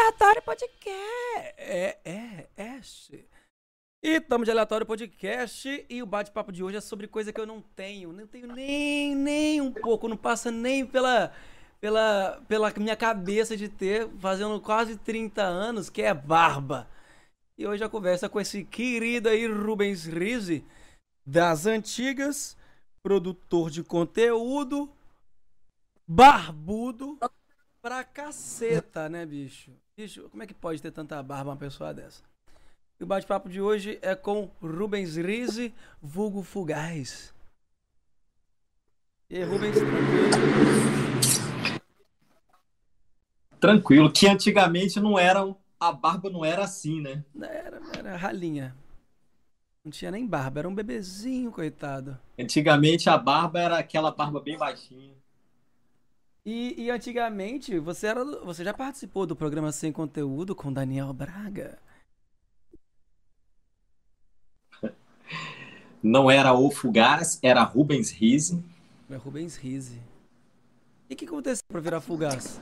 Aleatório Podcast. É, é, é. E estamos de Aleatório Podcast e o bate-papo de hoje é sobre coisa que eu não tenho. Não tenho nem, nem um pouco, não passa nem pela, pela, pela minha cabeça de ter, fazendo quase 30 anos, que é barba. E hoje a conversa com esse querido aí Rubens Rizzi, das antigas, produtor de conteúdo, barbudo, pra caceta, né, bicho? Bicho, como é que pode ter tanta barba uma pessoa dessa? E o bate-papo de hoje é com Rubens Rizzi, vulgo Fugaz. E aí, Rubens, tranquilo? Tranquilo, que antigamente não era, a barba não era assim, né? Era, era ralinha. Não tinha nem barba, era um bebezinho, coitado. Antigamente a barba era aquela barba bem baixinha. E, e, antigamente, você, era, você já participou do programa Sem Conteúdo com Daniel Braga? Não era o Fugaz, era Rubens Rizzi. É Rubens Rizzi. E o que aconteceu para virar Fugaz?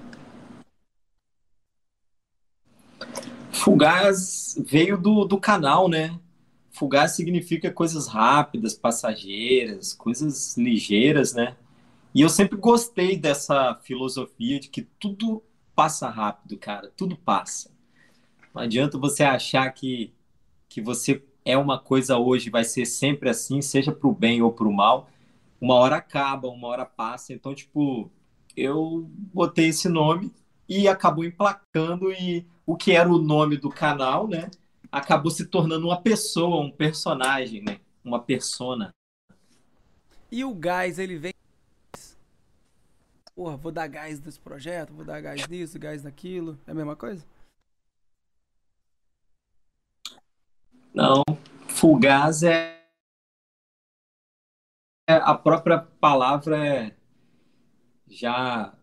Fugaz veio do, do canal, né? Fugaz significa coisas rápidas, passageiras, coisas ligeiras, né? E eu sempre gostei dessa filosofia de que tudo passa rápido, cara, tudo passa. Não adianta você achar que, que você é uma coisa hoje, vai ser sempre assim, seja para o bem ou para o mal. Uma hora acaba, uma hora passa. Então, tipo, eu botei esse nome e acabou emplacando e o que era o nome do canal, né? Acabou se tornando uma pessoa, um personagem, né? Uma persona. E o gás, ele vem porra, vou dar gás nesse projeto, vou dar gás nisso, gás naquilo. É a mesma coisa? Não, fugaz é, é a própria palavra é já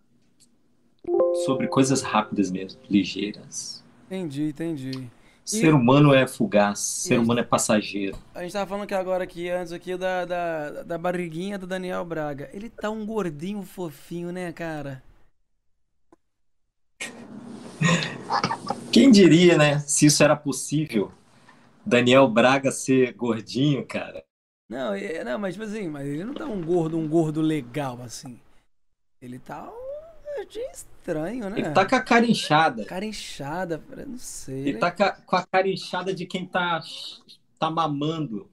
sobre coisas rápidas mesmo, ligeiras. Entendi, entendi. Ser humano é fugaz, ser humano é passageiro. A gente tava falando aqui agora aqui, antes aqui, da, da, da barriguinha do Daniel Braga. Ele tá um gordinho fofinho, né, cara? Quem diria, né, se isso era possível, Daniel Braga ser gordinho, cara. Não, não, mas tipo assim, mas ele não tá um gordo, um gordo legal, assim. Ele tá um estranho, né? Ele tá com a cara inchada. Cara inchada, não sei. Ele tá com a cara inchada de quem tá, tá mamando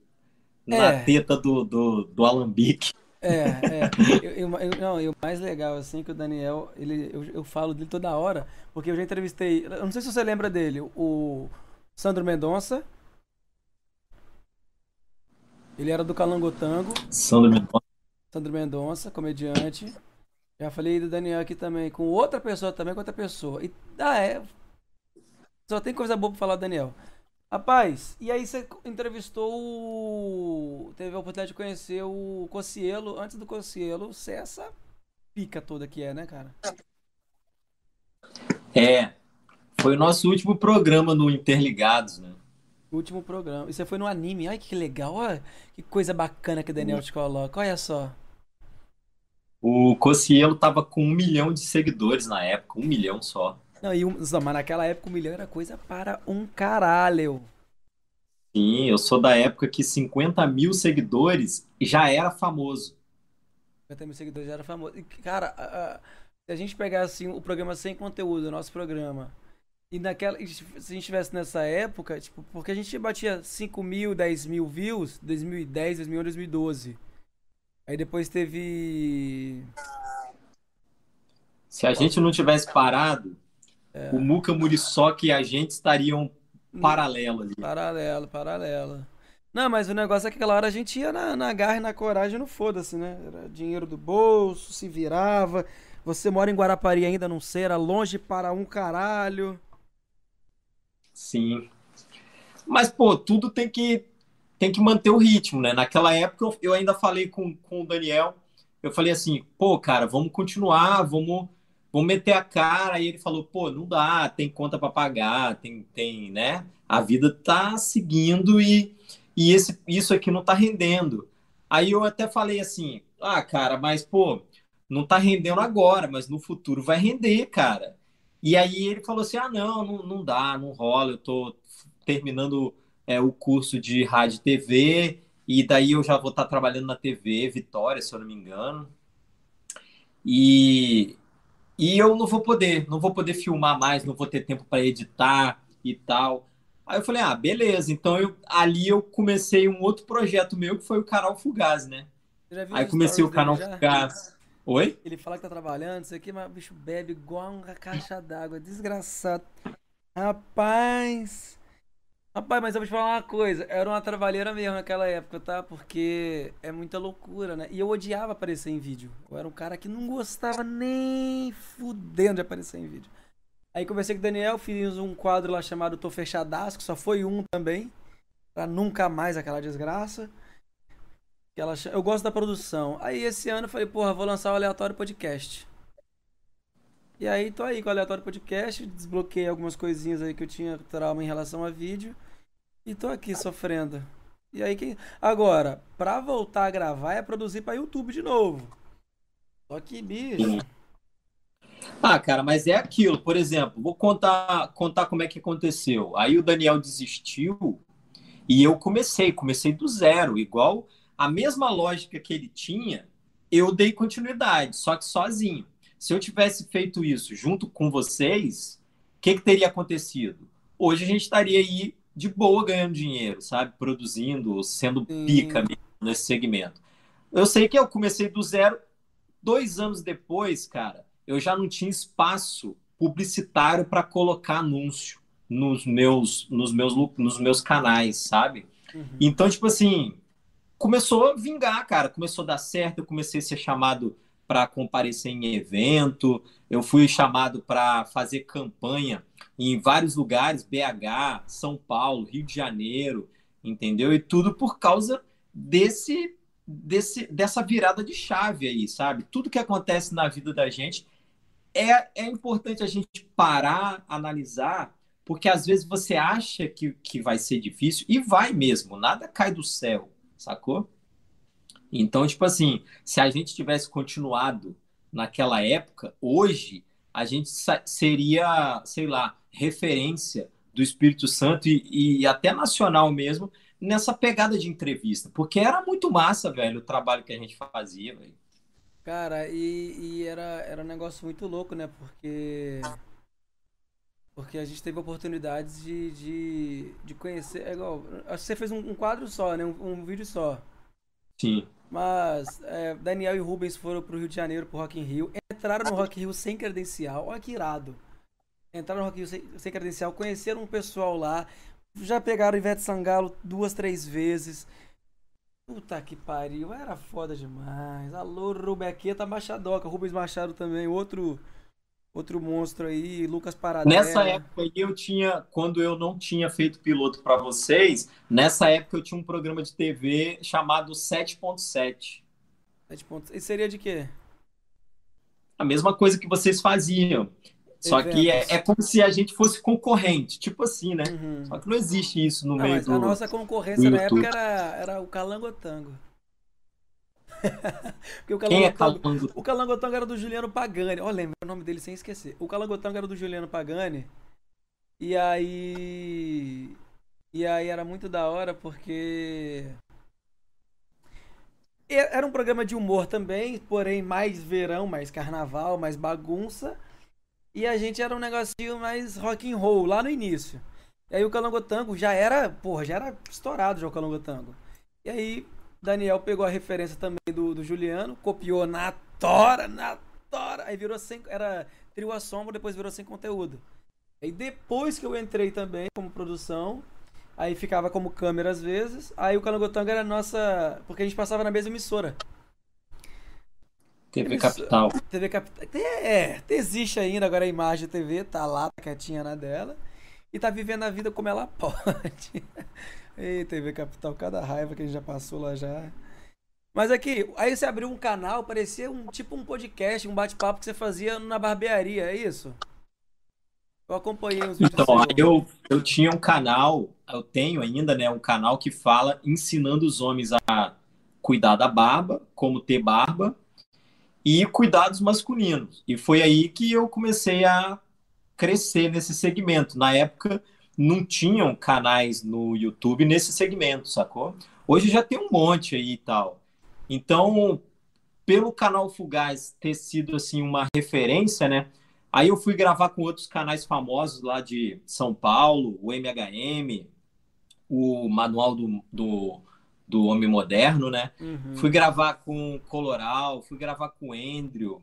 é. na teta do, do, do alambique. É, é. Eu, eu, eu, não, e o mais legal, assim, é que o Daniel, ele, eu, eu falo dele toda hora, porque eu já entrevistei, eu não sei se você lembra dele, o Sandro Mendonça. Ele era do Calangotango. Sandro Mendonça. Sandro Mendonça, comediante. Já falei do Daniel aqui também, com outra pessoa também, com outra pessoa. E ah, é. Só tem coisa boa pra falar do Daniel. Rapaz, e aí você entrevistou o... Teve a oportunidade de conhecer o Cocielo. Antes do Cocielo, você é essa pica toda que é, né, cara? É. Foi o nosso último programa no Interligados, né? Último programa. E você foi no anime. Ai, que legal. Olha que coisa bacana que o Daniel te coloca. Olha só. O Cocielo tava com um milhão de seguidores na época, um milhão só. Não, e um, mas naquela época um milhão era coisa para um caralho. Sim, eu sou da época que 50 mil seguidores já era famoso. 50 mil seguidores já era famoso. E, cara, a, a, se a gente pegar assim o programa sem conteúdo, o nosso programa, e naquela. Se a gente estivesse nessa época, tipo, porque a gente batia 5 mil, 10 mil views, 2010, 2011, 2012. Aí depois teve. Se a gente não tivesse parado, é. o Muca Muriçoca e a gente estariam paralelo ali. Paralelo, paralelo. Não, mas o negócio é que aquela hora a gente ia na, na garra e na coragem no foda-se, né? Era dinheiro do bolso, se virava. Você mora em Guarapari ainda, não sei, era longe para um caralho. Sim. Mas, pô, tudo tem que, tem que manter o ritmo, né? Naquela época eu, ainda falei com, com o Daniel, eu falei assim, pô, cara, vamos continuar, vamos, vamos meter a cara. E ele falou, pô, não dá, tem conta para pagar, tem, tem, né? A vida tá seguindo e, e esse, isso aqui não tá rendendo. Aí eu até falei assim, ah, cara, mas, pô, não tá rendendo agora, mas no futuro vai render, cara. E aí ele falou assim, ah, não, não, não dá, não rola, eu tô terminando é, o curso de rádio e TV, e daí eu já vou estar trabalhando na TV, Vitória, se eu não me engano. E, e eu não vou poder, não vou poder filmar mais, não vou ter tempo para editar e tal. Aí eu falei, ah, beleza. Então eu, ali eu comecei um outro projeto meu que foi o canal Fugaz, né? Aí comecei o canal Fugaz. Oi? Ele fala que tá trabalhando, isso aqui, mas o bicho bebe igual uma caixa d'água, desgraçado. Rapaz. Rapaz, mas eu vou te falar uma coisa, era uma trabalheira mesmo naquela época, tá? Porque é muita loucura, né? E eu odiava aparecer em vídeo. Eu era um cara que não gostava nem fudendo de aparecer em vídeo. Aí conversei com o Daniel, fiz um quadro lá chamado Tô Fechadaço, que só foi um também. Pra nunca mais aquela desgraça. Eu gosto da produção. Aí esse ano eu falei, porra, vou lançar o Aleatório Podcast. E aí tô aí com o Aleatório Podcast, desbloqueei algumas coisinhas aí que eu tinha trauma em relação a vídeo. E tô aqui sofrendo. E aí que. Agora, pra voltar a gravar é produzir pra YouTube de novo. Só que, bicho. Ah, cara, mas é aquilo. Por exemplo, vou contar, contar como é que aconteceu. Aí o Daniel desistiu e eu comecei, comecei do zero, igual a mesma lógica que ele tinha, eu dei continuidade, só que sozinho. Se eu tivesse feito isso junto com vocês, o que, que teria acontecido? Hoje a gente estaria aí de boa ganhando dinheiro, sabe? Produzindo, sendo pica nesse segmento. Eu sei que eu comecei do zero. Dois anos depois, cara, eu já não tinha espaço publicitário para colocar anúncio nos meus, nos meus, nos meus canais, sabe? Uhum. Então, tipo assim, começou a vingar, cara. Começou a dar certo. Eu comecei a ser chamado para comparecer em evento, eu fui chamado para fazer campanha em vários lugares, BH, São Paulo, Rio de Janeiro, entendeu? E tudo por causa desse, desse dessa virada de chave aí, sabe? Tudo que acontece na vida da gente é, é importante a gente parar, analisar, porque às vezes você acha que, que vai ser difícil e vai mesmo, nada cai do céu, sacou? Então, tipo assim, se a gente tivesse continuado naquela época, hoje a gente seria, sei lá, referência do Espírito Santo e, e, até nacional mesmo nessa pegada de entrevista, porque era muito massa, velho, o trabalho que a gente fazia, velho. Cara, e, e, era, era um negócio muito louco, né? Porque. Porque a gente teve oportunidades de, de, de conhecer. É igual. Acho que você fez um, um quadro só, né? Um, um vídeo só. Sim. Mas é, Daniel e Rubens foram pro Rio de Janeiro, pro Rock in Rio. Entraram no Rock in Rio sem credencial. Olha que irado. Entraram no Rock in Rio sem, sem credencial, conheceram um pessoal lá. Já pegaram Ivete Sangalo duas, três vezes. Puta que pariu, era foda demais. Alô, Rubequeta Machadoca, Rubens Machado também, outro outro monstro aí, Lucas Paradela. Nessa época eu tinha, quando eu não tinha feito piloto para vocês, nessa época eu tinha um programa de TV chamado 7.7. 7. E seria de quê? A mesma coisa que vocês faziam. Só Eventos. que é, é, como se a gente fosse concorrente, tipo assim, né? Uhum. Só que não existe isso no não, meio do. A nossa concorrência na época era, era o Calangotango. Porque o Quem é Calangotango, o Calangotango era do Juliano Pagani. Ó, oh, lembra o nome dele sem esquecer. O Calangotango era do Juliano Pagani. E aí. E aí era muito da hora porque. Era um programa de humor também, porém mais verão, mais carnaval, mais bagunça. E a gente era um negocinho mais rock and roll lá no início. E aí o Calangotango já era, porra, já era estourado já o Calangotango. E aí Daniel pegou a referência também do, do Juliano, copiou na tora, na tora. Aí virou sem. Era trio a sombra, depois virou sem conteúdo. Aí depois que eu entrei também como produção, Aí ficava como câmera às vezes. Aí o Calangotanga era nossa. Porque a gente passava na mesma emissora. TV Capital. TV Capital. É, existe ainda agora a imagem TV, tá lá, tá quietinha na dela. E tá vivendo a vida como ela pode. Ei, TV Capital, cada raiva que a gente já passou lá já. Mas aqui, aí você abriu um canal, parecia um tipo um podcast, um bate-papo que você fazia na barbearia, é isso? Eu acompanhei os vídeos. Então, eu, eu tinha um canal, eu tenho ainda, né, um canal que fala ensinando os homens a cuidar da barba, como ter barba, e cuidados masculinos. E foi aí que eu comecei a crescer nesse segmento. Na época, não tinham canais no YouTube nesse segmento, sacou? Hoje já tem um monte aí e tal. Então, pelo canal Fugaz ter sido assim uma referência, né? Aí eu fui gravar com outros canais famosos lá de São Paulo, o MHM, o Manual do, do, do Homem Moderno, né? Uhum. Fui gravar com Coloral, fui gravar com o Andrew.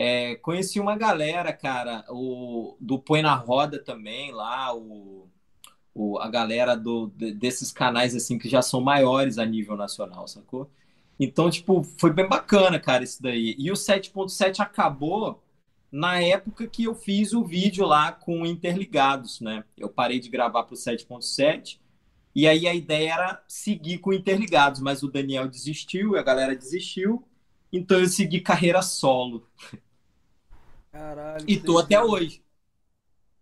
É, conheci uma galera, cara, o, do Põe na Roda também, lá, o, o, a galera do, desses canais assim que já são maiores a nível nacional, sacou? Então, tipo, foi bem bacana, cara, isso daí. E o 7.7 acabou na época que eu fiz o vídeo lá com Interligados, né? Eu parei de gravar para o 7.7 e aí a ideia era seguir com Interligados, mas o Daniel desistiu, a galera desistiu, então eu segui carreira solo. Caralho. E tô até hoje.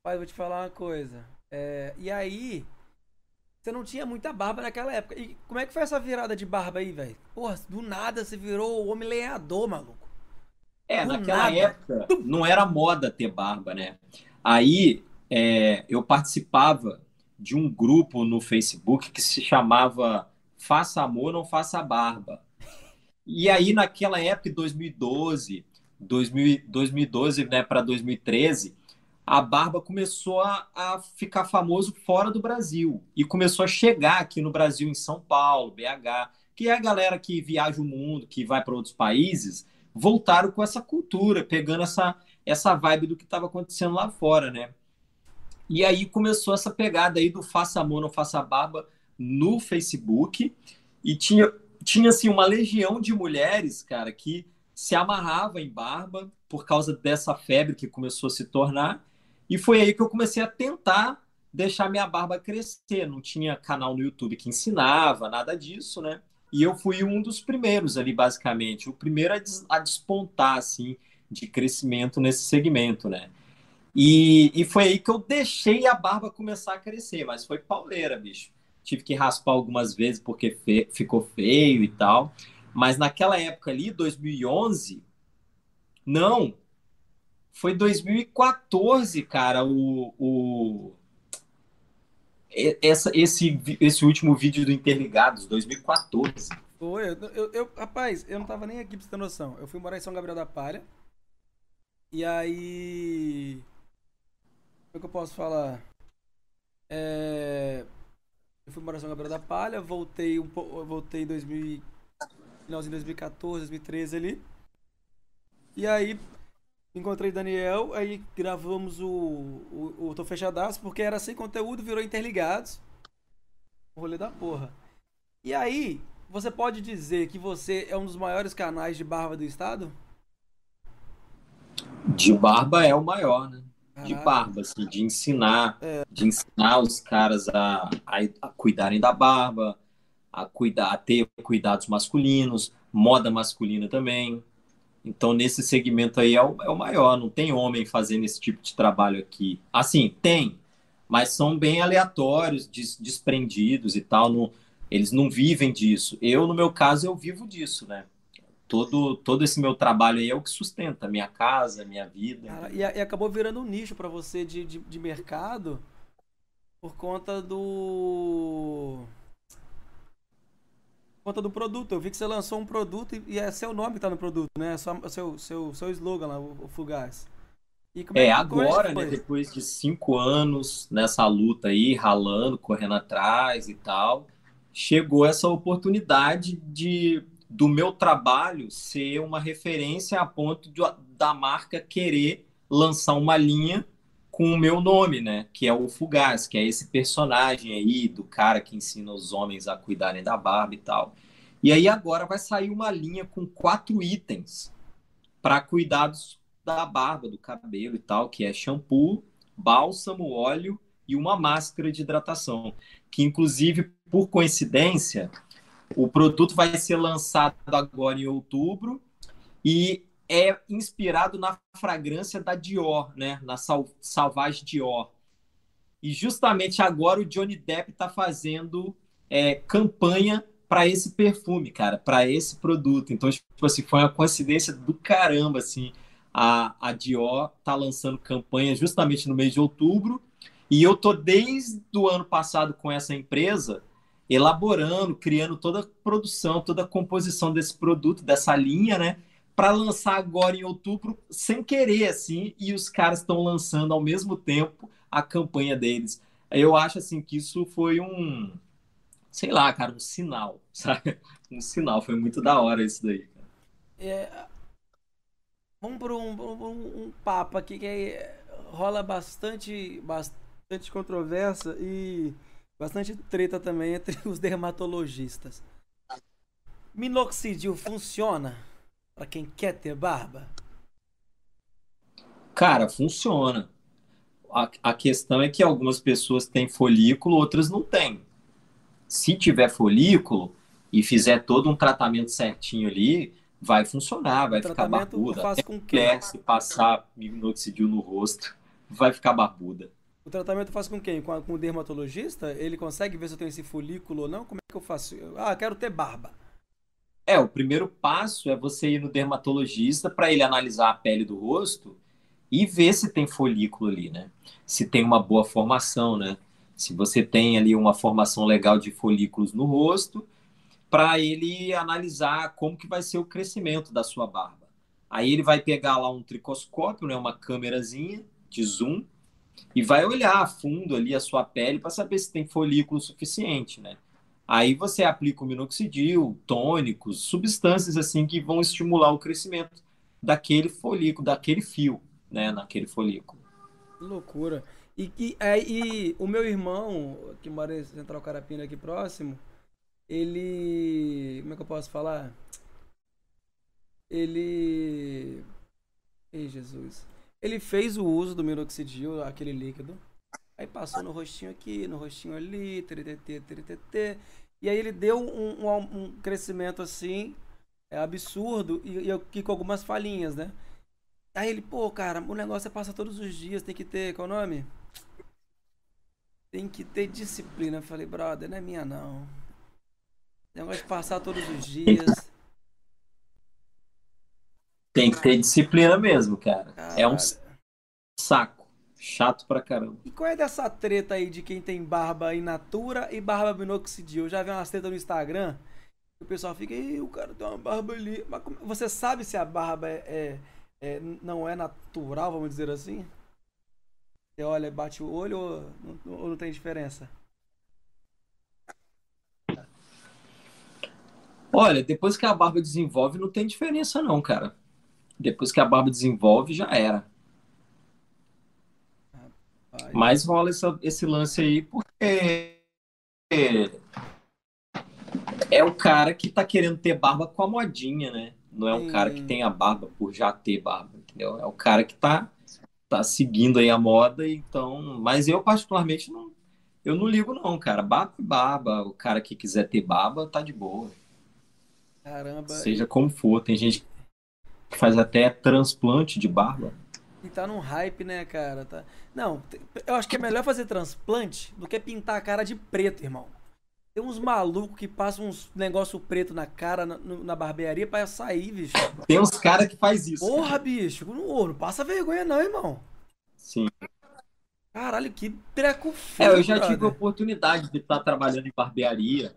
Pai, vou te falar uma coisa. É, e aí, você não tinha muita barba naquela época. E como é que foi essa virada de barba aí, velho? Porra, do nada você virou o homem lenhador, maluco. É, do naquela nada. época não era moda ter barba, né? Aí é, eu participava de um grupo no Facebook que se chamava Faça Amor, Não Faça Barba. E aí, naquela época, 2012, 2000, 2012 né, para 2013, a barba começou a, a, ficar famoso fora do Brasil e começou a chegar aqui no Brasil, em São Paulo, BH, que é a galera que viaja o mundo, que vai para outros países, voltaram com essa cultura, pegando essa, essa vibe do que estava acontecendo lá fora, né? E aí começou essa pegada aí do faça amor, não faça barba no Facebook e tinha tinha assim uma legião de mulheres, cara, que se amarrava em barba por causa dessa febre que começou a se tornar e foi aí que eu comecei a tentar deixar minha barba crescer. Não tinha canal no YouTube que ensinava, nada disso, né? E eu fui um dos primeiros ali, basicamente. O primeiro a, des a despontar, assim, de crescimento nesse segmento, né? E, e foi aí que eu deixei a barba começar a crescer, mas foi pauleira, bicho. Tive que raspar algumas vezes porque fe ficou feio e tal. Mas naquela época ali, 2011, não, foi 2014, cara, o, o essa, esse, esse último vídeo do Interligados, 2014. Foi, eu, eu, rapaz, eu não tava nem aqui pra você ter noção. Eu fui morar em São Gabriel da Palha. E aí. Como é que eu posso falar? É, eu fui morar em São Gabriel da Palha, voltei um pouco. Voltei em 2000, finalzinho de 2014, 2013 ali. E aí encontrei Daniel, aí gravamos o, o, o Tô Fechadaço, porque era sem conteúdo, virou interligados. O rolê da porra. E aí, você pode dizer que você é um dos maiores canais de barba do estado? De barba é o maior, né? De barba, assim, de ensinar, é. de ensinar os caras a, a, a, cuidarem da barba, a cuidar, a ter cuidados masculinos, moda masculina também. Então, nesse segmento aí é o, é o maior. Não tem homem fazendo esse tipo de trabalho aqui. Assim, tem, mas são bem aleatórios, des, desprendidos e tal. Não, eles não vivem disso. Eu, no meu caso, eu vivo disso, né? Todo, todo esse meu trabalho aí é o que sustenta minha casa, minha vida. Cara, e, e, acabou virando um nicho para você de, de, de mercado por conta do conta do produto. Eu vi que você lançou um produto e é seu nome que tá no produto, né? É só, seu, seu, seu slogan lá, o, Fugaz. é, é, agora, né, depois de cinco anos nessa luta aí, ralando, correndo atrás e tal, chegou essa oportunidade de do meu trabalho ser uma referência a ponto de, da marca querer lançar uma linha com o meu nome, né? Que é o Fugaz, que é esse personagem aí do cara que ensina os homens a cuidarem da barba e tal. E aí agora vai sair uma linha com quatro itens para cuidados da barba, do cabelo e tal, que é shampoo, bálsamo, óleo e uma máscara de hidratação, que inclusive por coincidência o produto vai ser lançado agora em outubro e é inspirado na fragrância da Dior, né? Na Sal Salvage Dior. E justamente agora o Johnny Depp está fazendo é, campanha para esse perfume, cara, para esse produto. Então, tipo assim, foi uma coincidência do caramba, assim. A, a Dior tá lançando campanha justamente no mês de outubro. E eu tô desde o ano passado com essa empresa elaborando, criando toda a produção, toda a composição desse produto, dessa linha, né? Para lançar agora em outubro, sem querer, assim, e os caras estão lançando ao mesmo tempo a campanha deles. Eu acho, assim, que isso foi um, sei lá, cara, um sinal, sabe? Um sinal, foi muito da hora isso daí. É, vamos para um, um, um, papo aqui que rola bastante, bastante controvérsia e bastante treta também entre os dermatologistas. Minoxidil funciona para quem quer ter barba? Cara, funciona. A, a questão é que algumas pessoas têm folículo, outras não têm. Se tiver folículo e fizer todo um tratamento certinho ali, vai funcionar, vai ficar barbuda. Faz com que? Se passar minoxidil no rosto, vai ficar barbuda. O tratamento faz com quem? Com, com o dermatologista? Ele consegue ver se eu tenho esse folículo ou não? Como é que eu faço? Ah, quero ter barba. É, o primeiro passo é você ir no dermatologista para ele analisar a pele do rosto e ver se tem folículo ali, né? Se tem uma boa formação, né? Se você tem ali uma formação legal de folículos no rosto, para ele analisar como que vai ser o crescimento da sua barba. Aí ele vai pegar lá um tricoscópio, né, uma câmerazinha de zoom, e vai olhar a fundo ali a sua pele para saber se tem folículo suficiente, né? Aí você aplica o minoxidil, tônicos, substâncias assim que vão estimular o crescimento daquele folículo, daquele fio, né, naquele folículo. Loucura. E, e, é, e o meu irmão, que mora em Central Carapina aqui próximo, ele. Como é que eu posso falar? Ele. Ei, Jesus. Ele fez o uso do minoxidil, aquele líquido. Aí passou no rostinho aqui, no rostinho ali, ttt, ttt. E aí ele deu um, um, um crescimento assim, é absurdo, e, e aqui com algumas falhinhas, né? Aí ele, pô, cara, o negócio é passar todos os dias, tem que ter, qual é o nome? Tem que ter disciplina. Eu falei, brother, não é minha não. Negócio de passar todos os dias. Tem que ter disciplina mesmo, cara. Caralho. É um saco. Chato pra caramba. E qual é dessa treta aí de quem tem barba in natura e barba minoxidil? Eu já vi umas tretas no Instagram. O pessoal fica, Ih, o cara tem uma barba ali. Mas você sabe se a barba é, é, é, não é natural, vamos dizer assim? Você olha, bate o olho ou não, ou não tem diferença? Olha, depois que a barba desenvolve, não tem diferença não, cara. Depois que a barba desenvolve, já era. Mas rola essa, esse lance aí porque é o cara que tá querendo ter barba com a modinha, né? Não é o cara que tem a barba por já ter barba, entendeu? É o cara que tá, tá seguindo aí a moda, então. Mas eu, particularmente, não, eu não ligo, não, cara. Barba e barba. O cara que quiser ter barba, tá de boa. Caramba. Seja como for. Tem gente que faz até transplante de barba. E tá num hype, né, cara? Tá... Não, eu acho que é melhor fazer transplante do que pintar a cara de preto, irmão. Tem uns malucos que passam uns negócio preto na cara na, na barbearia pra sair, bicho. Tem uns caras que faz isso. Porra, bicho. Não, não passa vergonha não, irmão. Sim. Caralho, que treco feio, É, eu já brother. tive a oportunidade de estar trabalhando em barbearia,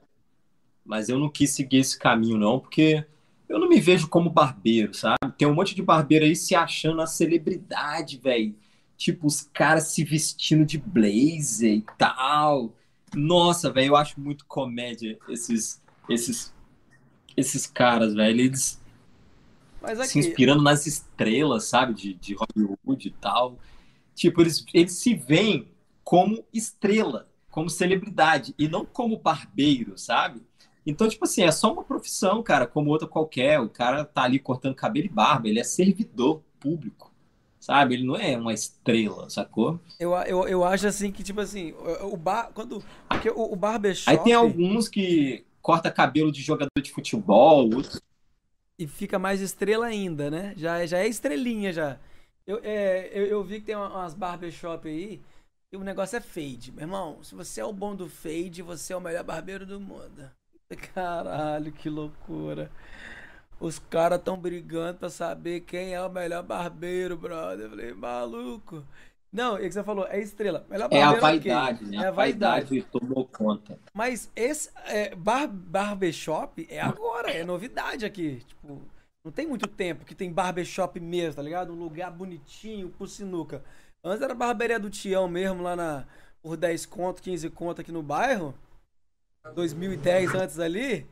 mas eu não quis seguir esse caminho não, porque eu não me vejo como barbeiro, sabe? Tem um monte de barbeiro aí se achando a celebridade, velho. Tipo, os caras se vestindo de blazer e tal. Nossa, velho, eu acho muito comédia esses esses esses caras, velho. Eles aqui... se inspirando nas estrelas, sabe? De, de Hollywood e tal. Tipo, eles, eles se veem como estrela, como celebridade, e não como barbeiro, sabe? Então, tipo assim, é só uma profissão, cara, como outra qualquer. O cara tá ali cortando cabelo e barba, ele é servidor público, sabe? Ele não é uma estrela, sacou? Eu, eu, eu acho assim que, tipo assim, o bar. Quando. Porque o, o barbershop. Aí tem alguns que corta cabelo de jogador de futebol, outros. E fica mais estrela ainda, né? Já, já é estrelinha já. Eu, é, eu, eu vi que tem umas barbershop aí e o negócio é fade. Meu irmão, se você é o bom do fade, você é o melhor barbeiro do mundo. Caralho, que loucura. Os caras tão brigando pra saber quem é o melhor barbeiro, brother. Eu falei, maluco. Não, é que você falou, é estrela. Melhor É a vaidade, né? É A vaidade. vaidade tomou conta. Mas esse é, bar, barbershop é agora, é novidade aqui. Tipo, não tem muito tempo que tem barbershop mesmo, tá ligado? Um lugar bonitinho por sinuca. Antes era barbearia do Tião mesmo, lá na, por 10 conto, 15 conto aqui no bairro. 2010 antes ali.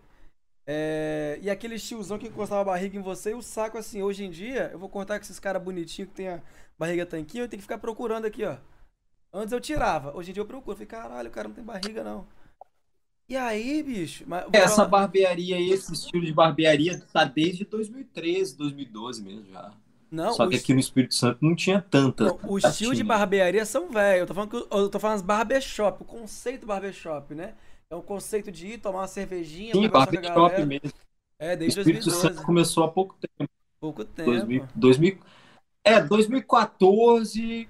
É, e aquele tiozão que encostava a barriga em você e o saco assim, hoje em dia, eu vou cortar com esses caras bonitinhos que tem a barriga tanquinho, eu tenho que ficar procurando aqui, ó. Antes eu tirava, hoje em dia eu procuro. Falei, caralho, o cara não tem barriga, não. E aí, bicho? Mas, Essa falar- barbearia, esse estilo de barbearia tá desde 2013, 2012 mesmo já. Não, Só que est- aqui no Espírito Santo não tinha tanta. não, o estilo de barbearia são velho. Eu tô falando que eu tô falando as barbershop, o conceito barbershop, né? É um conceito de ir tomar uma cervejinha, Sim, barbershop galera. mesmo. É, O desde Espírito 2012. Santo começou há pouco tempo. Pouco tempo. 2000, 2000, é, 2014,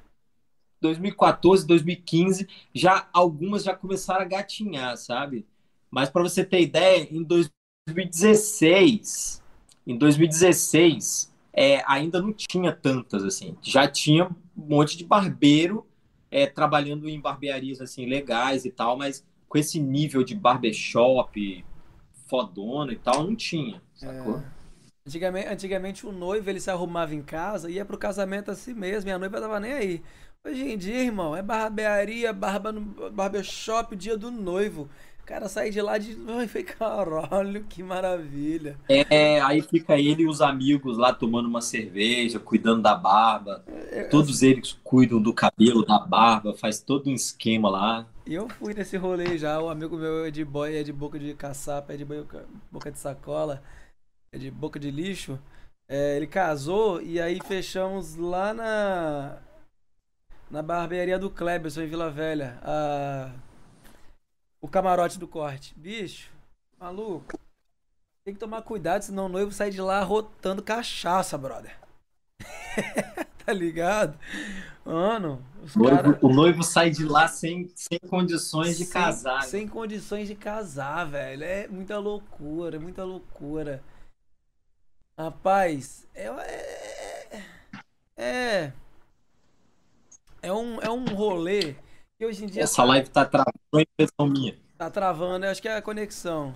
2014, 2015, já algumas já começaram a gatinhar, sabe? Mas para você ter ideia, em 2016, em 2016, é, ainda não tinha tantas assim. Já tinha um monte de barbeiro é, trabalhando em barbearias assim legais e tal, mas com esse nível de barbershop fodona e tal, não tinha, sacou? Antigamente, antigamente o noivo ele se arrumava em casa e ia pro casamento assim mesmo, e a noiva tava nem aí. Hoje em dia, irmão, é barbearia, barba no barbershop, dia do noivo. O cara sai de lá de. Ai, falei, caralho, que maravilha. É, aí fica ele e os amigos lá tomando uma cerveja, cuidando da barba. É, Todos eles cuidam do cabelo, da barba, faz todo um esquema lá. E eu fui nesse rolê já, o amigo meu é de boy, é de boca de caçapa, é de boca, de sacola, é de boca de lixo. É, ele casou e aí fechamos lá na na barbearia do Kleberson em Vila Velha, a, o camarote do corte. Bicho, maluco, tem que tomar cuidado, senão o noivo sai de lá rotando cachaça, brother. tá ligado? Mano, noivo, caras o noivo sai de lá sem, sem condições de sem, casar. né? Sem condições de casar, velho. É muita loucura, é muita loucura. Rapaz, é. É. É, é um, é um rolê que hoje em dia Essa live tá travando, impressão minha. tá travando, eu acho que é a conexão.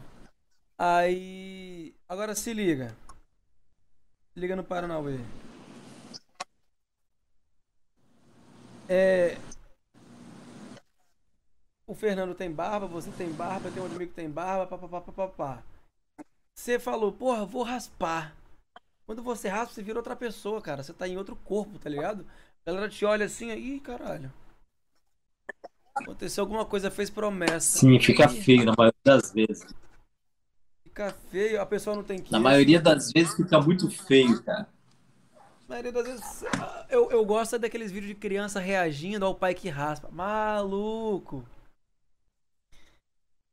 Aí. Agora se liga. Se liga no Paranauê. É. O Fernando tem barba, você tem barba, tem um amigo que tem barba, papapá. Você falou, porra, vou raspar. Quando você raspa, você vira outra pessoa, cara. Você tá em outro corpo, tá ligado? A galera te olha assim, ih, caralho. Aconteceu alguma coisa, fez promessa. Sim, fica Ih, feio na maioria das vezes. Fica feio, a pessoa não tem queixo. Na maioria das vezes fica muito feio, cara. Maioria das vezes, ah, eu, eu gosto é daqueles vídeos de criança reagindo ao pai que raspa. Maluco!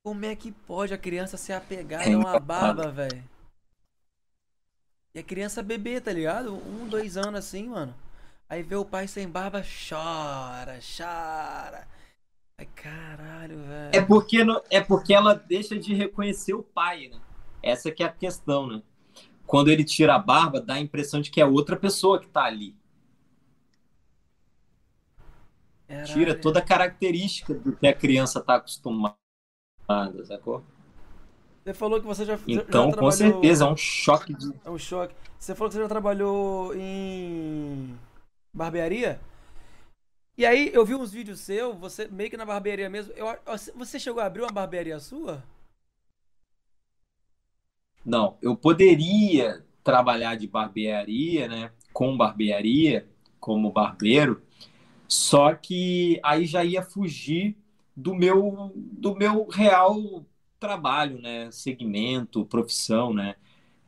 Como é que pode a criança ser apegada É a uma engraçado. barba, velho? E a criança bebê, tá ligado? Um, dois anos assim, mano. Aí vê o pai sem barba, chora, chora. Ai, caralho, É velho. porque, no- é porque ela deixa de reconhecer o pai, né? Essa que é a questão, né? Quando ele tira a barba, dá a impressão de que é outra pessoa que tá ali. Tira Caralho. toda a característica do que a criança tá acostumada, sacou? Você falou que você já, já- já Então, com certeza, é um choque de. É um choque. Você falou que você já trabalhou em barbearia? E aí, eu vi uns vídeos seus, você meio que na barbearia mesmo. Eu, você chegou a abrir uma barbearia sua? Não, eu poderia trabalhar de barbearia, né? Com barbearia, como barbeiro, Só que aí já ia fugir do meu, do meu real trabalho, né? Segmento, profissão, né?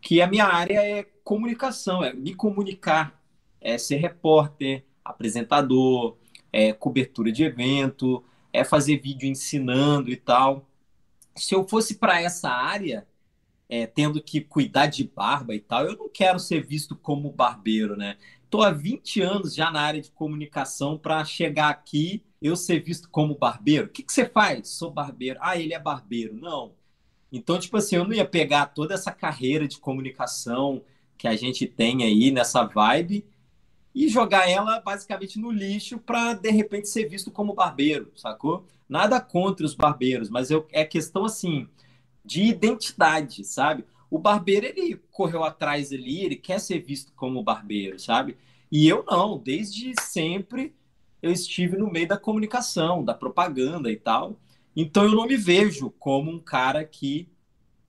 Que a minha área é comunicação, é me comunicar, é ser repórter, apresentador, é cobertura de evento, é fazer vídeo ensinando e tal. Se eu fosse para essa área, é, tendo que cuidar de barba e tal, eu não quero ser visto como barbeiro, né? Estou há 20 anos já na área de comunicação para chegar aqui eu ser visto como barbeiro. O que, que você faz? Sou barbeiro. Ah, ele é barbeiro. Não. Então, tipo assim, eu não ia pegar toda essa carreira de comunicação que a gente tem aí nessa vibe e jogar ela basicamente no lixo para de repente ser visto como barbeiro, sacou? Nada contra os barbeiros, mas eu, é questão assim de identidade, sabe? O barbeiro ele correu atrás ali, ele quer ser visto como barbeiro, sabe? E eu não, desde sempre eu estive no meio da comunicação, da propaganda e tal. Então eu não me vejo como um cara que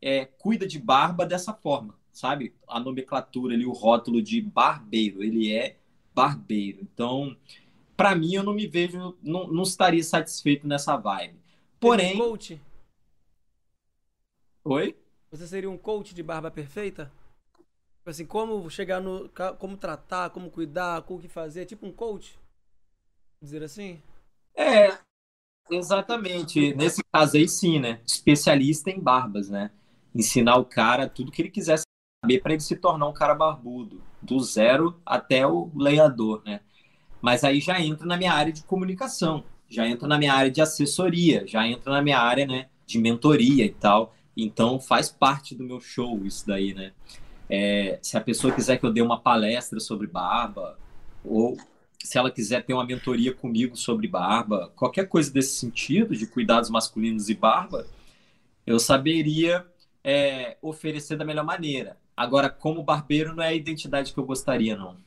é, cuida de barba dessa forma, sabe? A nomenclatura ali, o rótulo de barbeiro, ele é barbeiro. Então, para mim, eu não me vejo, não, não estaria satisfeito nessa vibe. Porém. Coach? Oi? Você seria um coach de barba perfeita? Tipo assim, como chegar no. Como tratar, como cuidar, como que fazer, tipo um coach? Dizer assim? É, exatamente. Nesse caso aí, sim, né? Especialista em barbas, né? Ensinar o cara tudo que ele quiser saber para ele se tornar um cara barbudo, do zero até o lenhador, né? Mas aí já entra na minha área de comunicação, já entra na minha área de assessoria, já entra na minha área, né, de mentoria e tal. Então faz parte do meu show isso daí, né? É, se a pessoa quiser que eu dê uma palestra sobre barba, ou se ela quiser ter uma mentoria comigo sobre barba, qualquer coisa desse sentido, de cuidados masculinos e barba, eu saberia é, oferecer da melhor maneira. Agora, como barbeiro, não é a identidade que eu gostaria, não.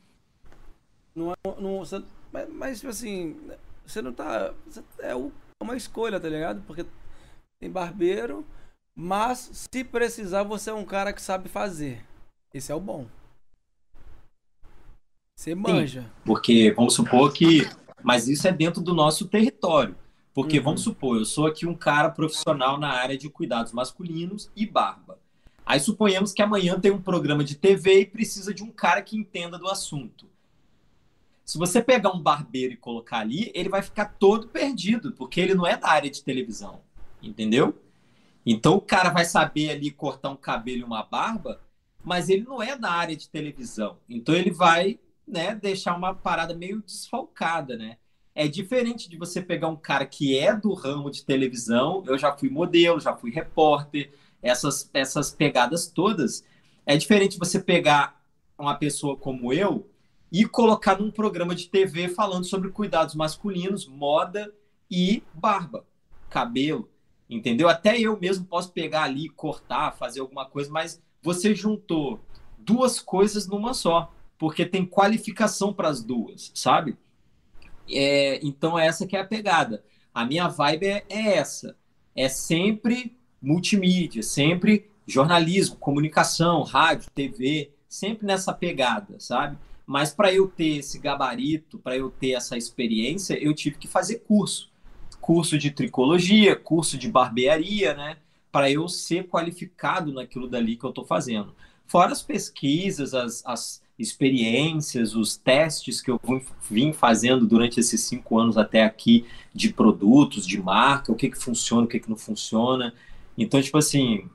Não, é, não você, mas, mas, tipo assim, você não tá. Você, é uma escolha, tá ligado? Porque tem barbeiro, mas se precisar, você é um cara que sabe fazer. Esse é o bom. Você manja. Sim, porque vamos supor que. Mas isso é dentro do nosso território. Porque uhum. vamos supor, eu sou aqui um cara profissional na área de cuidados masculinos e barba. Aí suponhamos que amanhã tem um programa de TV e precisa de um cara que entenda do assunto. Se você pegar um barbeiro e colocar ali, ele vai ficar todo perdido, porque ele não é da área de televisão, entendeu? Então o cara vai saber ali cortar um cabelo e uma barba, mas ele não é da área de televisão. Então ele vai, né, deixar uma parada meio desfalcada, né? É diferente de você pegar um cara que é do ramo de televisão, eu já fui modelo, já fui repórter, essas, essas pegadas todas. É diferente você pegar uma pessoa como eu e colocar num programa de TV falando sobre cuidados masculinos, moda e barba, cabelo, entendeu? Até eu mesmo posso pegar ali, cortar, fazer alguma coisa, mas você juntou duas coisas numa só, porque tem qualificação para as duas, sabe? É, então essa que é a pegada. A minha vibe é, é essa, é sempre multimídia, sempre jornalismo, comunicação, rádio, TV, sempre nessa pegada, sabe? Mas para eu ter esse gabarito, para eu ter essa experiência, eu tive que fazer curso. Curso de tricologia, curso de barbearia, né? Para eu ser qualificado naquilo dali que eu estou fazendo. Fora as pesquisas, as, as experiências, os testes que eu vim fazendo durante esses cinco anos até aqui de produtos, de marca, o que, que funciona, o que, que não funciona. Então, tipo assim,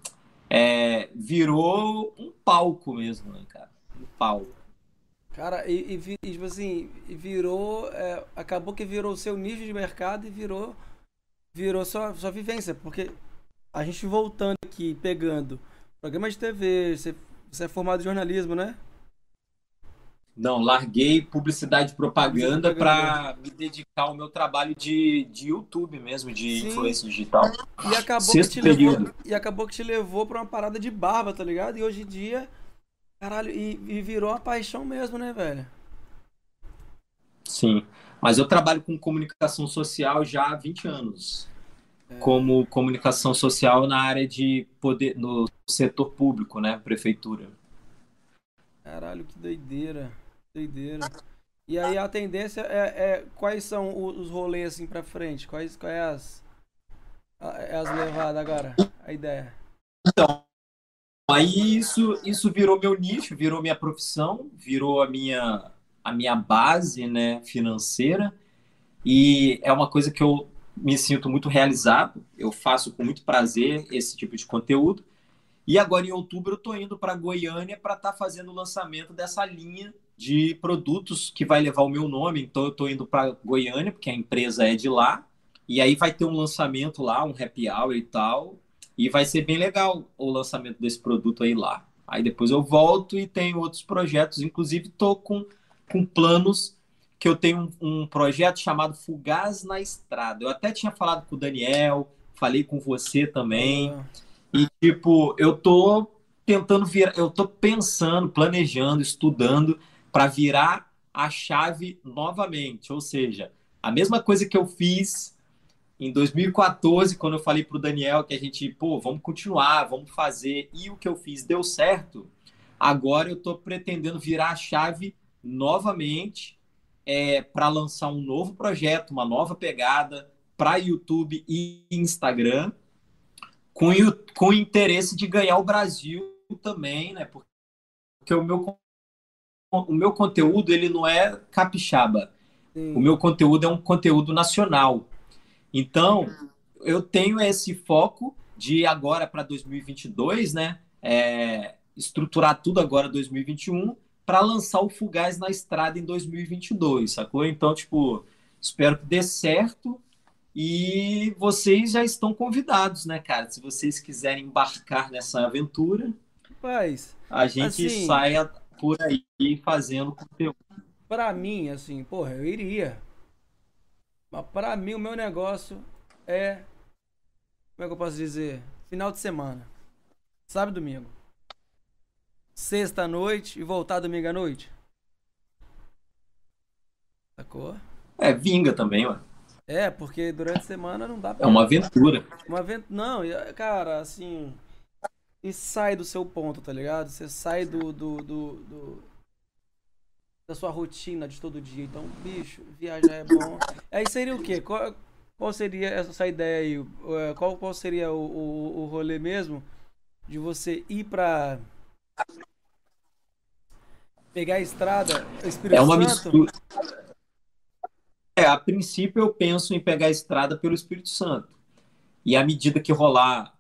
é, virou um palco mesmo, né, cara? Um palco. Cara, e, e, tipo assim, virou. É, acabou que virou o seu nicho de mercado e virou. Virou sua, sua vivência. Porque a gente voltando aqui, pegando programa de TV, você, você é formado em jornalismo, né? Não, larguei publicidade e propaganda para me dedicar ao meu trabalho de, de YouTube mesmo, de Sim. influência digital. E acabou, Sexto que te período. levou, e acabou que te levou para uma parada de barba, tá ligado? E hoje em dia, caralho, e, e virou uma paixão mesmo, né, velho? Sim, mas eu trabalho com comunicação social já há 20 anos. É. Como comunicação social na área de poder, no setor público, né? Prefeitura. Caralho, que doideira. Doideira. E aí a tendência é, é quais são os rolês assim pra frente? Quais, quais é as, é as levadas agora? A ideia. Então, aí isso, isso virou meu nicho, virou minha profissão, virou a minha, a minha base né, financeira. E é uma coisa que eu me sinto muito realizado. Eu faço com muito prazer esse tipo de conteúdo. E agora em outubro eu estou indo para Goiânia para estar tá fazendo o lançamento dessa linha de produtos que vai levar o meu nome. Então eu estou indo para Goiânia porque a empresa é de lá. E aí vai ter um lançamento lá, um happy hour e tal. E vai ser bem legal o lançamento desse produto aí lá. Aí depois eu volto e tenho outros projetos. Inclusive estou com, com planos que eu tenho um, um, projeto chamado Fugaz na Estrada. Eu até tinha falado com o Daniel, falei com você também. Ah. E, tipo, eu tô tentando virar, eu tô pensando, planejando, estudando para virar a chave novamente. Ou seja, a mesma coisa que eu fiz em 2014, quando eu falei para o Daniel que a gente, pô, vamos continuar, vamos fazer, e o que eu fiz deu certo, agora eu estou pretendendo virar a chave novamente é, para lançar um novo projeto, uma nova pegada para YouTube e Instagram com, com interesse de ganhar o Brasil também, né? Porque o meu, o meu conteúdo ele não é capixaba. Sim. O meu conteúdo é um conteúdo nacional. Então, eu tenho esse foco de agora para 2022, né? É, estruturar tudo agora 2021 para lançar o Fugaz na estrada em 2022, sacou? Então, tipo, espero que dê certo e vocês já estão convidados, né, cara? Se vocês quiserem embarcar nessa aventura, Rapaz, a gente assim, saia por aí fazendo conteúdo. Para mim, assim, porra, eu iria. Mas para mim, o meu negócio é. Como é que eu posso dizer? Final de semana. Sábado e domingo. Sexta noite e voltar domingo à noite. Sacou? É, vinga também, ué. É, porque durante a semana não dá pra. É uma aventura. Uma aventura. Não, cara, assim. E sai do seu ponto, tá ligado? Você sai do, do, do, do, da sua rotina de todo dia. Então, bicho, viajar é bom. Aí seria o quê? Qual, qual seria essa ideia aí? É, qual, qual seria o, o, o rolê mesmo de você ir pra. Pegar a estrada, Espírito é uma Santo? mistura. É, a princípio eu penso em pegar a estrada pelo Espírito Santo. E à medida que rolar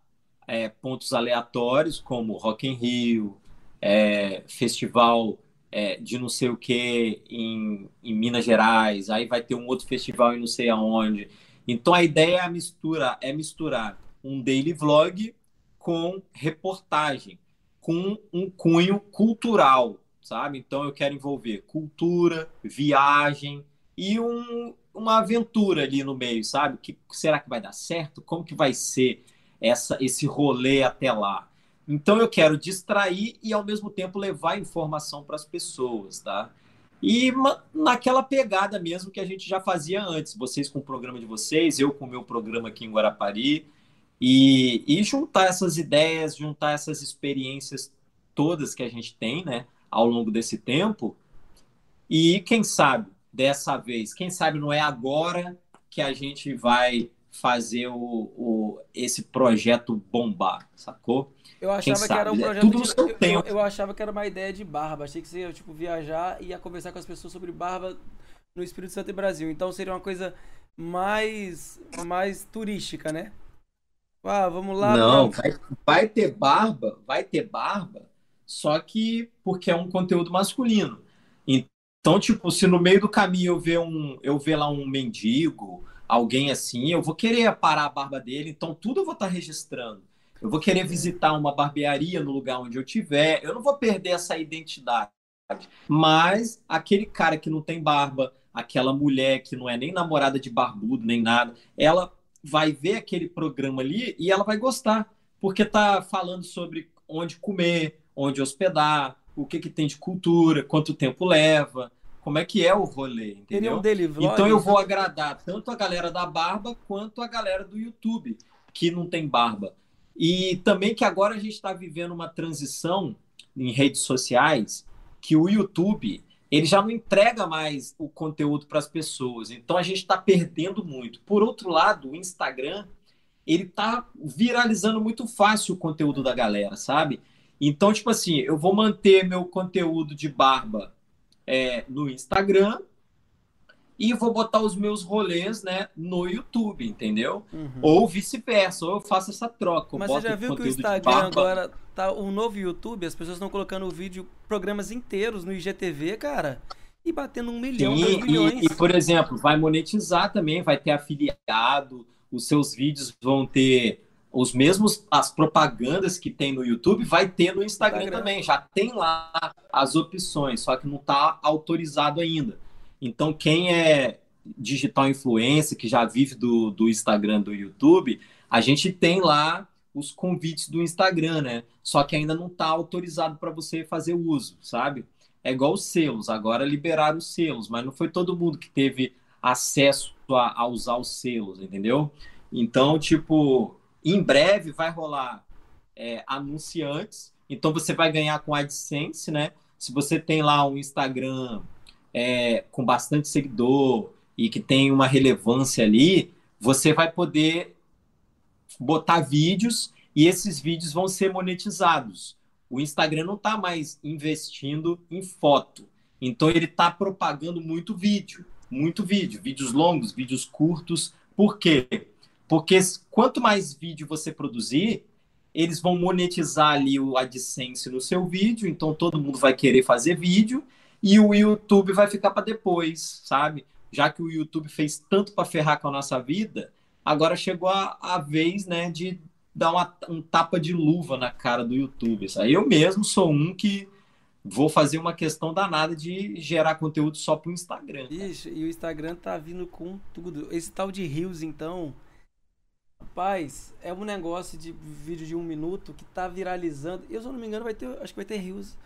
é, pontos aleatórios, como Rock in Rio, é, festival é, de não sei o que em, em, Minas Gerais, aí vai ter um outro festival em não sei aonde. Então a ideia é misturar, é misturar um daily vlog com reportagem, com um cunho cultural, sabe? Então eu quero envolver cultura, viagem, e um, uma aventura ali no meio, sabe? Que será que vai dar certo? Como que vai ser essa esse rolê até lá? Então eu quero distrair e ao mesmo tempo levar informação para as pessoas, tá? E naquela pegada mesmo que a gente já fazia antes, vocês com o programa de vocês, eu com o meu programa aqui em Guarapari, e, e juntar essas ideias, juntar essas experiências todas que a gente tem, né, ao longo desse tempo, e quem sabe dessa vez. Quem sabe não é agora que a gente vai fazer o, o esse projeto bombar, sacou? Eu achava que era um é projeto é tudo de, eu, eu, eu, achava que era uma ideia de barba. Achei que você ia tipo, viajar e ia conversar com as pessoas sobre barba no Espírito Santo e Brasil. Então seria uma coisa mais mais turística, né? Ah, vamos lá. Não, vai, vai ter barba, vai ter barba, só que porque é um conteúdo masculino. Então, tipo, se no meio do caminho eu ver um, eu ver lá um mendigo, alguém assim, eu vou querer parar a barba dele, então tudo eu vou estar registrando. Eu vou querer visitar uma barbearia no lugar onde eu tiver, eu não vou perder essa identidade. Mas aquele cara que não tem barba, aquela mulher que não é nem namorada de barbudo, nem nada, ela vai ver aquele programa ali e ela vai gostar, porque tá falando sobre onde comer, onde hospedar, o que, que tem de cultura, quanto tempo leva, como é que é o rolê, entendeu? Um então eu vou agradar tanto a galera da barba quanto a galera do YouTube, que não tem barba. E também que agora a gente está vivendo uma transição em redes sociais, que o YouTube ele já não entrega mais o conteúdo para as pessoas. Então a gente está perdendo muito. Por outro lado, o Instagram ele está viralizando muito fácil o conteúdo da galera, sabe? Então, tipo assim, eu vou manter meu conteúdo de barba é, no Instagram e vou botar os meus rolês né, no YouTube, entendeu? Uhum. Ou vice-versa, ou eu faço essa troca. Mas você já viu que o Instagram agora tá o um novo YouTube, as pessoas estão colocando o vídeo, programas inteiros no IGTV, cara, e batendo um milhão, Sim, milhões. E, e, por exemplo, vai monetizar também, vai ter afiliado, os seus vídeos vão ter os mesmos as propagandas que tem no YouTube vai ter no Instagram, Instagram. também. Já tem lá as opções, só que não está autorizado ainda. Então, quem é digital influencer, que já vive do, do Instagram, do YouTube, a gente tem lá os convites do Instagram, né? Só que ainda não está autorizado para você fazer uso, sabe? É igual os selos. Agora liberaram os selos, mas não foi todo mundo que teve acesso a, a usar os selos, entendeu? Então, tipo, em breve vai rolar é, anunciantes, então você vai ganhar com AdSense, né? Se você tem lá um Instagram é, com bastante seguidor e que tem uma relevância ali, você vai poder botar vídeos e esses vídeos vão ser monetizados. O Instagram não está mais investindo em foto, então ele está propagando muito vídeo, muito vídeo, vídeos longos, vídeos curtos. Por quê? Porque quanto mais vídeo você produzir, eles vão monetizar ali o AdSense no seu vídeo, então todo mundo vai querer fazer vídeo e o YouTube vai ficar para depois, sabe? Já que o YouTube fez tanto para ferrar com a nossa vida, agora chegou a, a vez, né, de dar uma, um tapa de luva na cara do YouTube. Sabe? Eu mesmo sou um que vou fazer uma questão danada de gerar conteúdo só para o Instagram. Ixi, e o Instagram tá vindo com tudo. Esse tal de Reels, então, Rapaz, é um negócio de vídeo de um minuto que tá viralizando. Eu, se eu não me engano, vai ter. Acho que vai ter rios.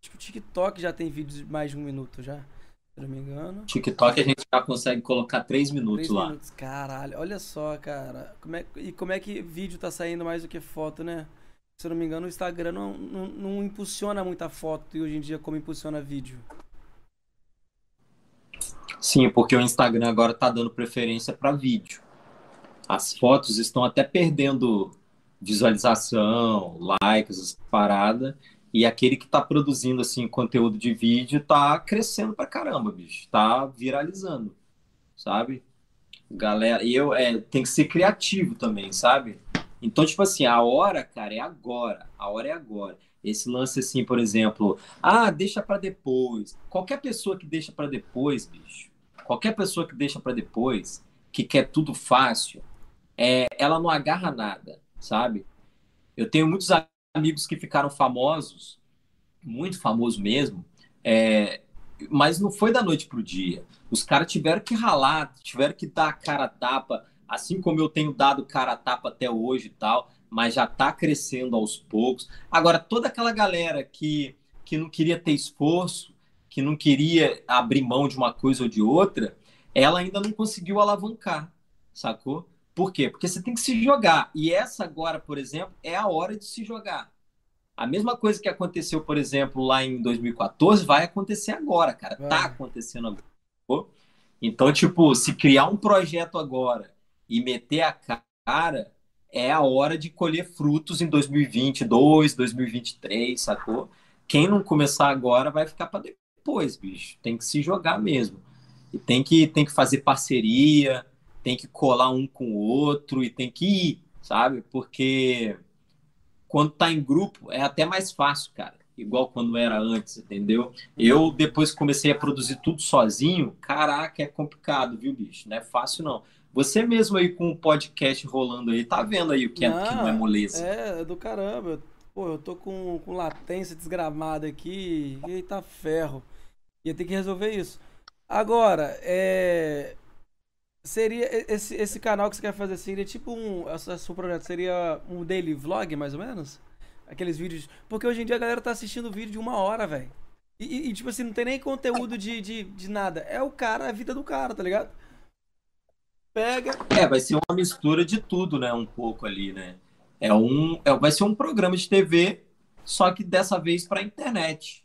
Acho que o TikTok já tem vídeos de mais de um minuto já. Se eu não me engano. TikTok a gente já consegue colocar três minutos três lá. Minutos. Caralho, olha só, cara. Como é, e como é que vídeo tá saindo mais do que foto, né? Se eu não me engano, o Instagram não, não, não impulsiona muita foto e hoje em dia como impulsiona vídeo. Sim, porque o Instagram agora tá dando preferência para vídeo as fotos estão até perdendo visualização, likes, essa parada. E aquele que está produzindo assim conteúdo de vídeo está crescendo pra caramba, bicho. Tá viralizando, sabe? Galera, eu é, tem que ser criativo também, sabe? Então, tipo assim, a hora, cara, é agora. A hora é agora. Esse lance assim, por exemplo, ah, deixa para depois. Qualquer pessoa que deixa para depois, bicho. Qualquer pessoa que deixa para depois, que quer tudo fácil, é, ela não agarra nada, sabe? Eu tenho muitos amigos que ficaram famosos, muito famosos mesmo, é, mas não foi da noite para o dia. Os caras tiveram que ralar, tiveram que dar a cara a tapa, assim como eu tenho dado cara a tapa até hoje e tal, mas já está crescendo aos poucos. Agora, toda aquela galera que, que não queria ter esforço, que não queria abrir mão de uma coisa ou de outra, ela ainda não conseguiu alavancar, sacou? Por quê? Porque você tem que se jogar. E essa agora, por exemplo, é a hora de se jogar. A mesma coisa que aconteceu, por exemplo, lá em 2014, vai acontecer agora, cara. Tá é. Tá acontecendo agora. Então, tipo, se criar um projeto agora e meter a cara, é a hora de colher frutos em 2022, 2023, sacou? Quem não começar agora vai ficar para depois, bicho. Tem que se jogar mesmo. E tem que, tem que fazer parceria, tem que colar um com o outro e tem que ir, sabe? Porque quando tá em grupo é até mais fácil, cara. Igual quando era antes, entendeu? Eu, depois que comecei a produzir tudo sozinho, caraca, é complicado, viu, bicho? Não é fácil, não. Você mesmo aí com o podcast rolando aí, tá vendo aí o que, não, é, que não é moleza. É, é do caramba. Pô, eu tô com, com latência desgramada aqui. Eita ferro. Ia ter que resolver isso. Agora, é seria esse, esse canal que você quer fazer seria tipo um seu projeto seria um daily vlog mais ou menos? Aqueles vídeos porque hoje em dia a galera tá assistindo vídeo de uma hora velho. E, e, tipo assim não tem nem conteúdo de, de, de nada. É o cara a vida do cara tá ligado? Pega. É vai ser uma mistura de tudo né um pouco ali né? É um é, vai ser um programa de TV só que dessa vez para internet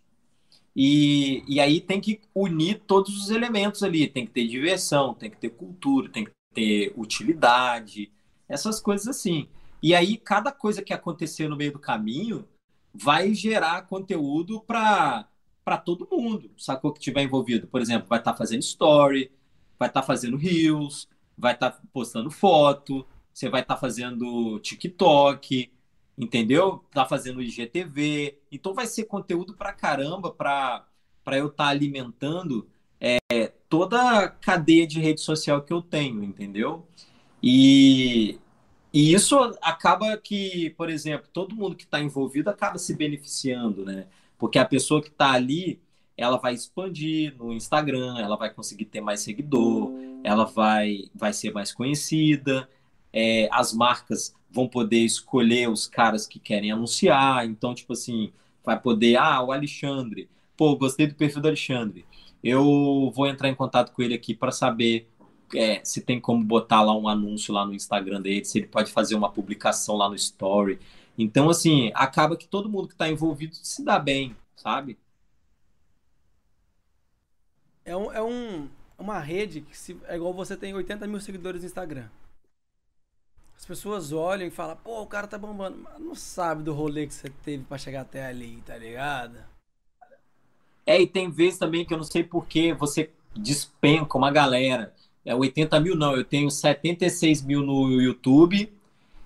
E, e aí tem que unir todos os elementos ali. Tem que ter diversão, tem que ter cultura, tem que ter utilidade, essas coisas assim. E aí, cada coisa que acontecer no meio do caminho vai gerar conteúdo para todo mundo, sacou? Que tiver envolvido. Por exemplo, vai estar tá fazendo story, vai estar tá fazendo reels, vai estar tá postando foto, você vai estar tá fazendo TikTok, entendeu? Tá fazendo IGTV. Então vai ser conteúdo para caramba para eu estar tá alimentando é, toda a cadeia de rede social que eu tenho, entendeu? E, e isso acaba que, por exemplo, todo mundo que está envolvido acaba se beneficiando, né? Porque a pessoa que está ali, ela vai expandir no Instagram, ela vai conseguir ter mais seguidor, ela vai, vai ser mais conhecida, é, as marcas vão poder escolher os caras que querem anunciar. Então, tipo assim, vai poder, ah, o Alexandre, pô, gostei do perfil do Alexandre. Eu vou entrar em contato com ele aqui para saber é, se tem como botar lá um anúncio lá no Instagram dele, se ele pode fazer uma publicação lá no Story. Então, assim, acaba que todo mundo que está envolvido se dá bem, sabe? É, um, é um, uma rede que se, é igual você tem 80 mil seguidores no Instagram. As pessoas olham e falam, pô, o cara tá bombando. Mas não sabe do rolê que você teve para chegar até ali, tá ligado? É, e tem vezes também que eu não sei por que você despenca uma galera. É 80 mil, não, eu tenho 76 mil no YouTube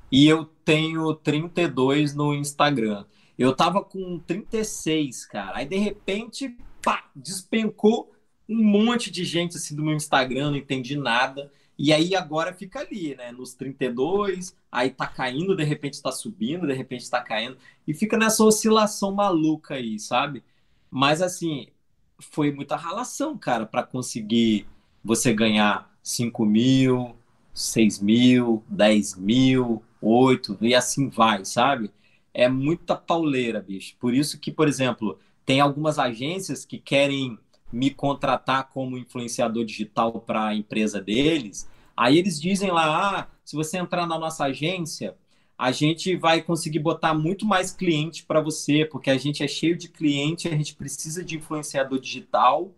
e eu tenho 32 no Instagram. Eu tava com 36, cara. Aí de repente, pá, despencou um monte de gente assim do meu Instagram, não entendi nada. E aí agora fica ali, né? Nos 32, aí tá caindo, de repente tá subindo, de repente tá caindo. E fica nessa oscilação maluca aí, sabe? Mas assim, foi muita ralação, cara, para conseguir você ganhar 5 mil, 6 mil, 10 mil, 8, e assim vai, sabe? É muita pauleira, bicho. Por isso que, por exemplo, tem algumas agências que querem me contratar como influenciador digital para a empresa deles, aí eles dizem lá, ah, se você entrar na nossa agência, a gente vai conseguir botar muito mais cliente para você, porque a gente é cheio de cliente, a gente precisa de influenciador digital,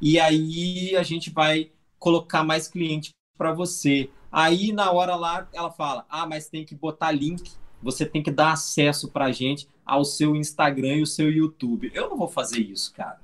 e aí a gente vai colocar mais cliente para você. Aí na hora lá ela fala: "Ah, mas tem que botar link, você tem que dar acesso para a gente ao seu Instagram e o seu YouTube". Eu não vou fazer isso, cara.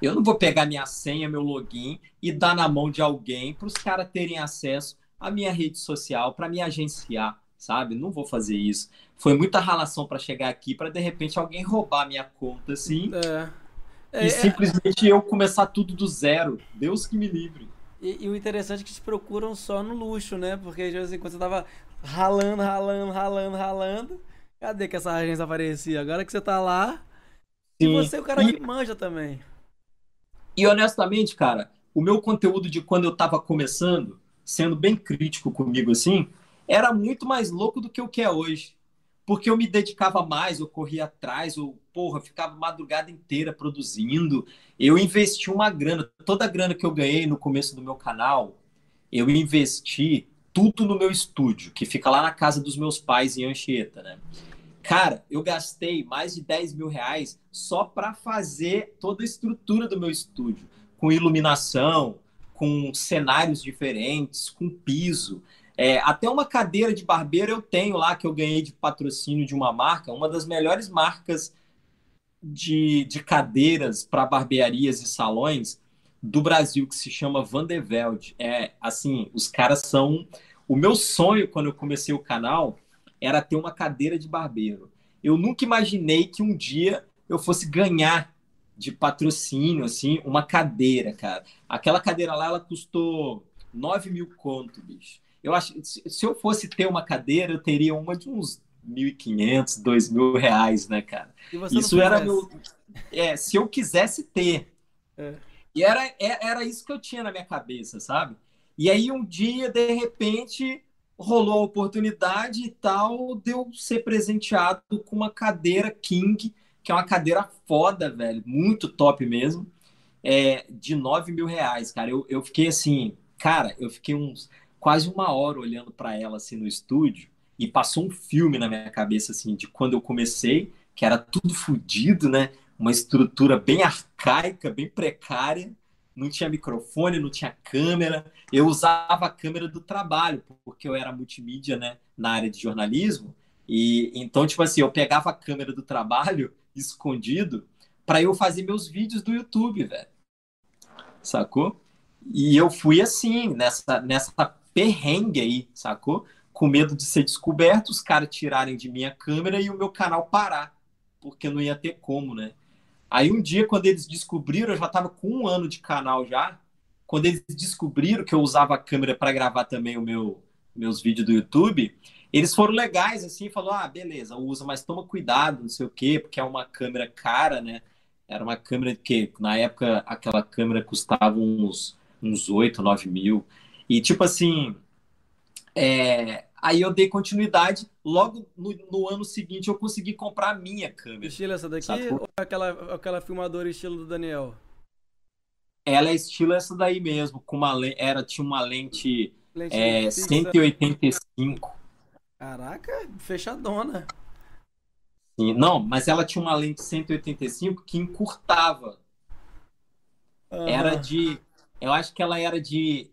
Eu não vou pegar minha senha, meu login e dar na mão de alguém para os caras terem acesso à minha rede social, para me agenciar, sabe? Não vou fazer isso. Foi muita relação para chegar aqui, para de repente alguém roubar minha conta assim. É. É, e é. simplesmente eu começar tudo do zero. Deus que me livre. E, e, o interessante é que te procuram só no luxo, né? Porque de vez em quando você tava ralando, ralando, ralando, ralando. Cadê que essa agência aparecia? Agora que você tá lá. Sim. E você é o cara e... que manja também. E honestamente, cara, o meu conteúdo de quando eu estava começando, sendo bem crítico comigo assim, era muito mais louco do que o que é hoje. Porque eu me dedicava mais, eu corria atrás, eu, porra, ficava madrugada inteira produzindo. Eu investi uma grana, toda a grana que eu ganhei no começo do meu canal, eu investi tudo no meu estúdio, que fica lá na casa dos meus pais em Anchieta, né? Cara, eu gastei mais de 10 mil reais só para fazer toda a estrutura do meu estúdio, com iluminação, com cenários diferentes, com piso. É, até uma cadeira de barbeiro eu tenho lá que eu ganhei de patrocínio de uma marca, uma das melhores marcas de, de cadeiras para barbearias e salões do Brasil, que se chama Vandeveld. É assim, os caras são. O meu sonho quando eu comecei o canal era ter uma cadeira de barbeiro. Eu nunca imaginei que um dia eu fosse ganhar de patrocínio, assim, uma cadeira, cara. Aquela cadeira lá, ela custou 9 mil conto, bicho. Eu acho se eu fosse ter uma cadeira, eu teria uma de uns 1.500, 2 mil reais, né, cara? Isso era meu. É, se eu quisesse ter. É. E era, é, era isso que eu tinha na minha cabeça, sabe? E aí um dia, de repente, rolou a oportunidade e tal, deu ser presenteado com uma cadeira King, que é uma cadeira foda, velho, muito top mesmo, é, de 9 mil reais, cara. Eu, eu fiquei assim, cara, eu fiquei uns quase uma hora olhando para ela assim no estúdio e passou um filme na minha cabeça assim de quando eu comecei, que era tudo fodido, né? uma estrutura bem arcaica, bem precária, não tinha microfone, não tinha câmera. Eu usava a câmera do trabalho, porque eu era multimídia, né, na área de jornalismo. E então, tipo assim, eu pegava a câmera do trabalho escondido para eu fazer meus vídeos do YouTube, velho. Sacou? E eu fui assim, nessa nessa perrengue aí, sacou? Com medo de ser descoberto, os caras tirarem de minha câmera e o meu canal parar, porque não ia ter como, né? Aí um dia, quando eles descobriram, eu já estava com um ano de canal já. Quando eles descobriram que eu usava a câmera para gravar também o meu, meus vídeos do YouTube, eles foram legais, assim, falou: ah, beleza, usa, mas toma cuidado, não sei o quê, porque é uma câmera cara, né? Era uma câmera que, na época, aquela câmera custava uns, uns 8, 9 mil. E, tipo assim, é, Aí eu dei continuidade. Logo no, no, ano seguinte eu consegui comprar a minha câmera. Estilo essa daqui ou aquela, aquela filmadora estilo do Daniel? Ela é estilo essa daí mesmo, com uma era tinha uma lente, lente é, 185. Caraca, fechadona. Sim, não, mas ela tinha uma lente 185 que encurtava. Uhum. Era de eu acho que ela era de,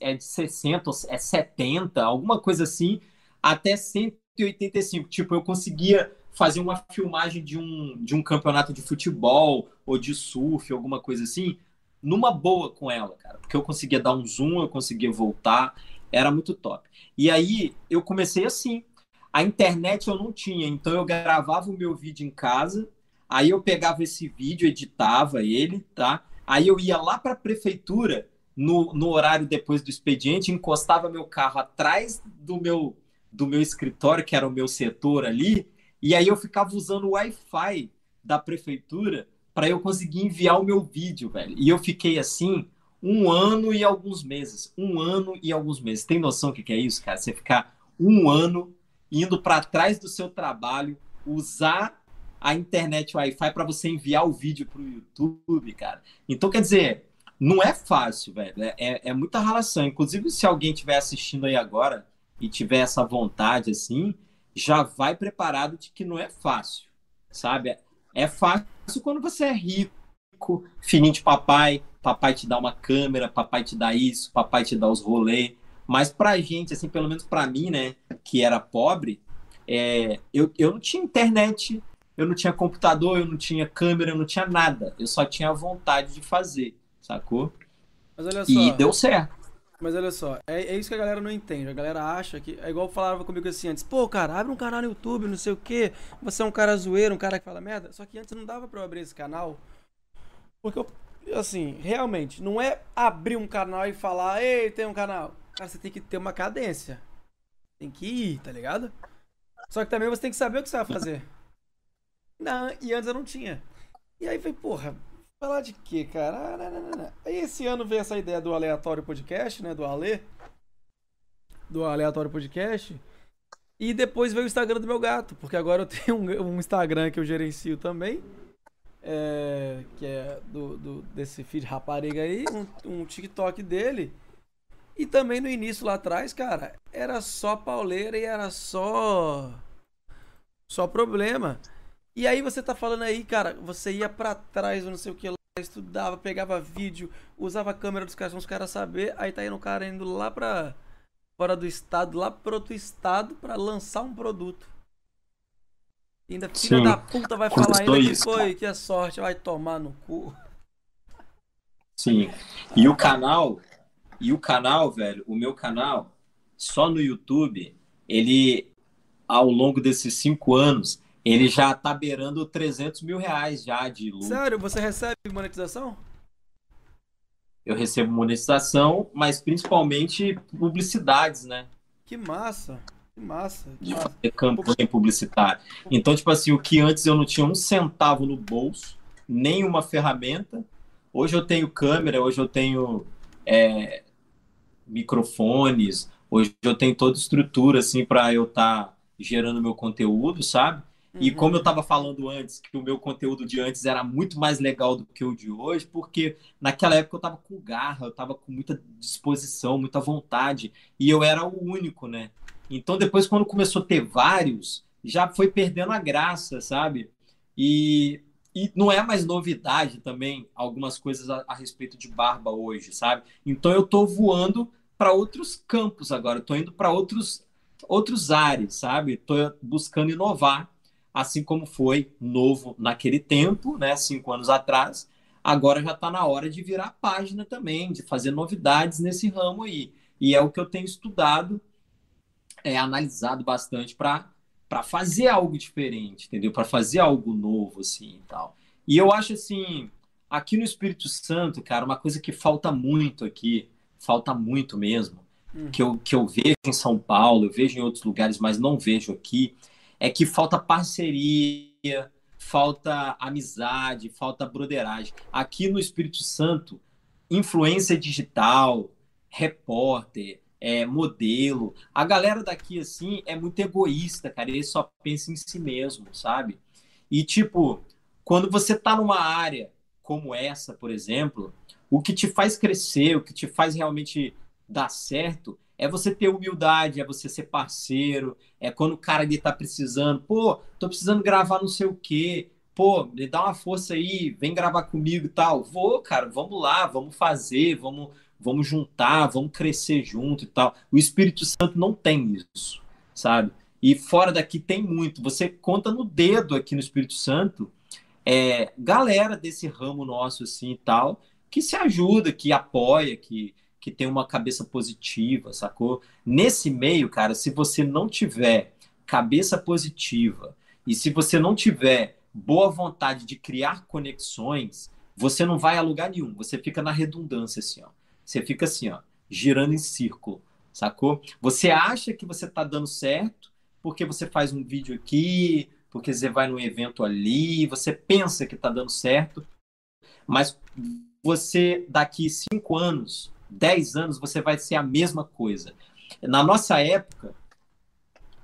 é de 60, é 70, alguma coisa assim, até 185. Tipo, eu conseguia fazer uma filmagem de um, de um campeonato de futebol ou de surf, alguma coisa assim, numa boa com ela, cara. Porque eu conseguia dar um zoom, eu conseguia voltar, era muito top. E aí eu comecei assim. A internet eu não tinha, então eu gravava o meu vídeo em casa, aí eu pegava esse vídeo, editava ele, tá? Aí eu ia lá para a prefeitura, no, no horário depois do expediente, encostava meu carro atrás do meu, do meu escritório, que era o meu setor ali, e aí eu ficava usando o Wi-Fi da prefeitura para eu conseguir enviar o meu vídeo, velho. E eu fiquei assim um ano e alguns meses. Um ano e alguns meses. Tem noção do que, que é isso, cara? Você ficar um ano indo para trás do seu trabalho, usar a internet Wi-Fi para você enviar o vídeo para o YouTube, cara. Então, quer dizer, não é fácil, velho. É, é, é muita relação. Inclusive, se alguém estiver assistindo aí agora e tiver essa vontade, assim, já vai preparado de que não é fácil, sabe? É fácil quando você é rico, fininho de papai, papai te dá uma câmera, papai te dá isso, papai te dá os rolês. Mas pra gente, assim, pelo menos pra mim, né, que era pobre, é, eu, eu não tinha internet, eu não tinha computador, eu não tinha câmera, eu não tinha nada. Eu só tinha vontade de fazer, sacou? Mas olha só. E deu certo. Mas olha só, é, é, isso que a galera não entende. A galera acha que. É igual falava comigo assim antes, pô, cara, abre um canal no YouTube, não sei o quê. Você é um cara zoeiro, um cara que fala merda. Só que antes não dava pra eu abrir esse canal. Porque eu, assim, realmente, não é abrir um canal e falar, ei, tem um canal. Cara, você tem que ter uma cadência. Tem que ir, tá ligado? Só que também você tem que saber o que você vai fazer. Não, e antes eu não tinha. E aí foi, porra, falar de quê, cara? Ah, não, não, não, aí esse ano veio essa ideia do aleatório podcast, né? Do Ale. Do aleatório podcast. E depois veio o Instagram do meu gato, porque agora eu tenho um, um Instagram que eu gerencio também. É, que é do, do, desse filho de rapariga aí, um, um TikTok dele. E também no início lá atrás, cara, era só pauleira e era só. Só problema. E aí você tá falando aí, cara, você ia para trás, não sei o que lá, estudava, pegava vídeo, usava a câmera dos caras, os caras saber, aí tá indo o cara indo lá pra fora do estado, lá pro outro estado para lançar um produto. E ainda filha Sim. da puta vai falar ainda que foi, que a sorte vai tomar no cu. Sim. E o canal, e o canal, velho, o meu canal, só no YouTube, ele, ao longo desses cinco anos, ele já tá beirando 300 mil reais já de lucro. Sério? Você recebe monetização? Eu recebo monetização, mas principalmente publicidades, né? Que massa. Que massa. De fazer campanha publicitária. Então, tipo assim, o que antes eu não tinha um centavo no bolso, nem uma ferramenta. Hoje eu tenho câmera, hoje eu tenho é, microfones, hoje eu tenho toda estrutura assim para eu estar tá gerando meu conteúdo, sabe? E uhum. como eu estava falando antes, que o meu conteúdo de antes era muito mais legal do que o de hoje, porque naquela época eu estava com garra, eu estava com muita disposição, muita vontade, e eu era o único, né? Então depois, quando começou a ter vários, já foi perdendo a graça, sabe? E e não é mais novidade também algumas coisas a, a respeito de barba hoje, sabe? Então eu tô voando para outros campos agora, tô indo para outros outros ares, sabe? Tô buscando inovar, assim como foi novo naquele tempo, né, cinco anos atrás. Agora já está na hora de virar página também, de fazer novidades nesse ramo aí. E é o que eu tenho estudado, é analisado bastante para para fazer algo diferente, entendeu? Para fazer algo novo, assim e tal. E eu acho assim, aqui no Espírito Santo, cara, uma coisa que falta muito aqui, falta muito mesmo, hum. que, eu, que eu vejo em São Paulo, eu vejo em outros lugares, mas não vejo aqui, é que falta parceria, falta amizade, falta broderagem. Aqui no Espírito Santo, influência digital, repórter, é, modelo. A galera daqui, assim, é muito egoísta, cara. Ele só pensa em si mesmo, sabe? E, tipo, quando você tá numa área como essa, por exemplo, o que te faz crescer, o que te faz realmente dar certo, é você ter humildade, é você ser parceiro, é quando o cara ali tá precisando, pô, tô precisando gravar não sei o quê, pô, me dá uma força aí, vem gravar comigo e tal. Vou, cara, vamos lá, vamos fazer, vamos vamos juntar, vamos crescer junto e tal. O Espírito Santo não tem isso, sabe? E fora daqui tem muito. Você conta no dedo aqui no Espírito Santo, é, galera desse ramo nosso assim e tal, que se ajuda, que apoia, que, que tem uma cabeça positiva, sacou? Nesse meio, cara, se você não tiver cabeça positiva e se você não tiver boa vontade de criar conexões, você não vai a lugar nenhum. Você fica na redundância, assim, ó. Você fica assim, ó, girando em círculo, sacou? Você acha que você está dando certo porque você faz um vídeo aqui, porque você vai num evento ali, você pensa que está dando certo, mas você daqui cinco anos, dez anos, você vai ser a mesma coisa. Na nossa época,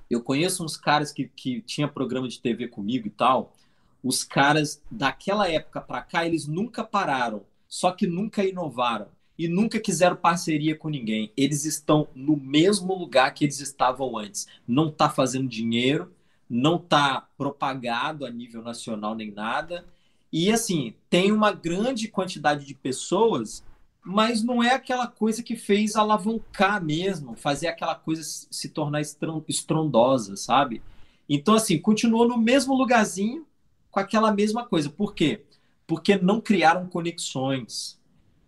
eu conheço uns caras que, que tinha programa de TV comigo e tal. Os caras daquela época para cá, eles nunca pararam, só que nunca inovaram e nunca quiseram parceria com ninguém. Eles estão no mesmo lugar que eles estavam antes. Não está fazendo dinheiro, não está propagado a nível nacional nem nada. E assim, tem uma grande quantidade de pessoas, mas não é aquela coisa que fez alavancar mesmo, fazer aquela coisa se tornar estrondosa, sabe? Então, assim, continuou no mesmo lugarzinho com aquela mesma coisa. Por quê? Porque não criaram conexões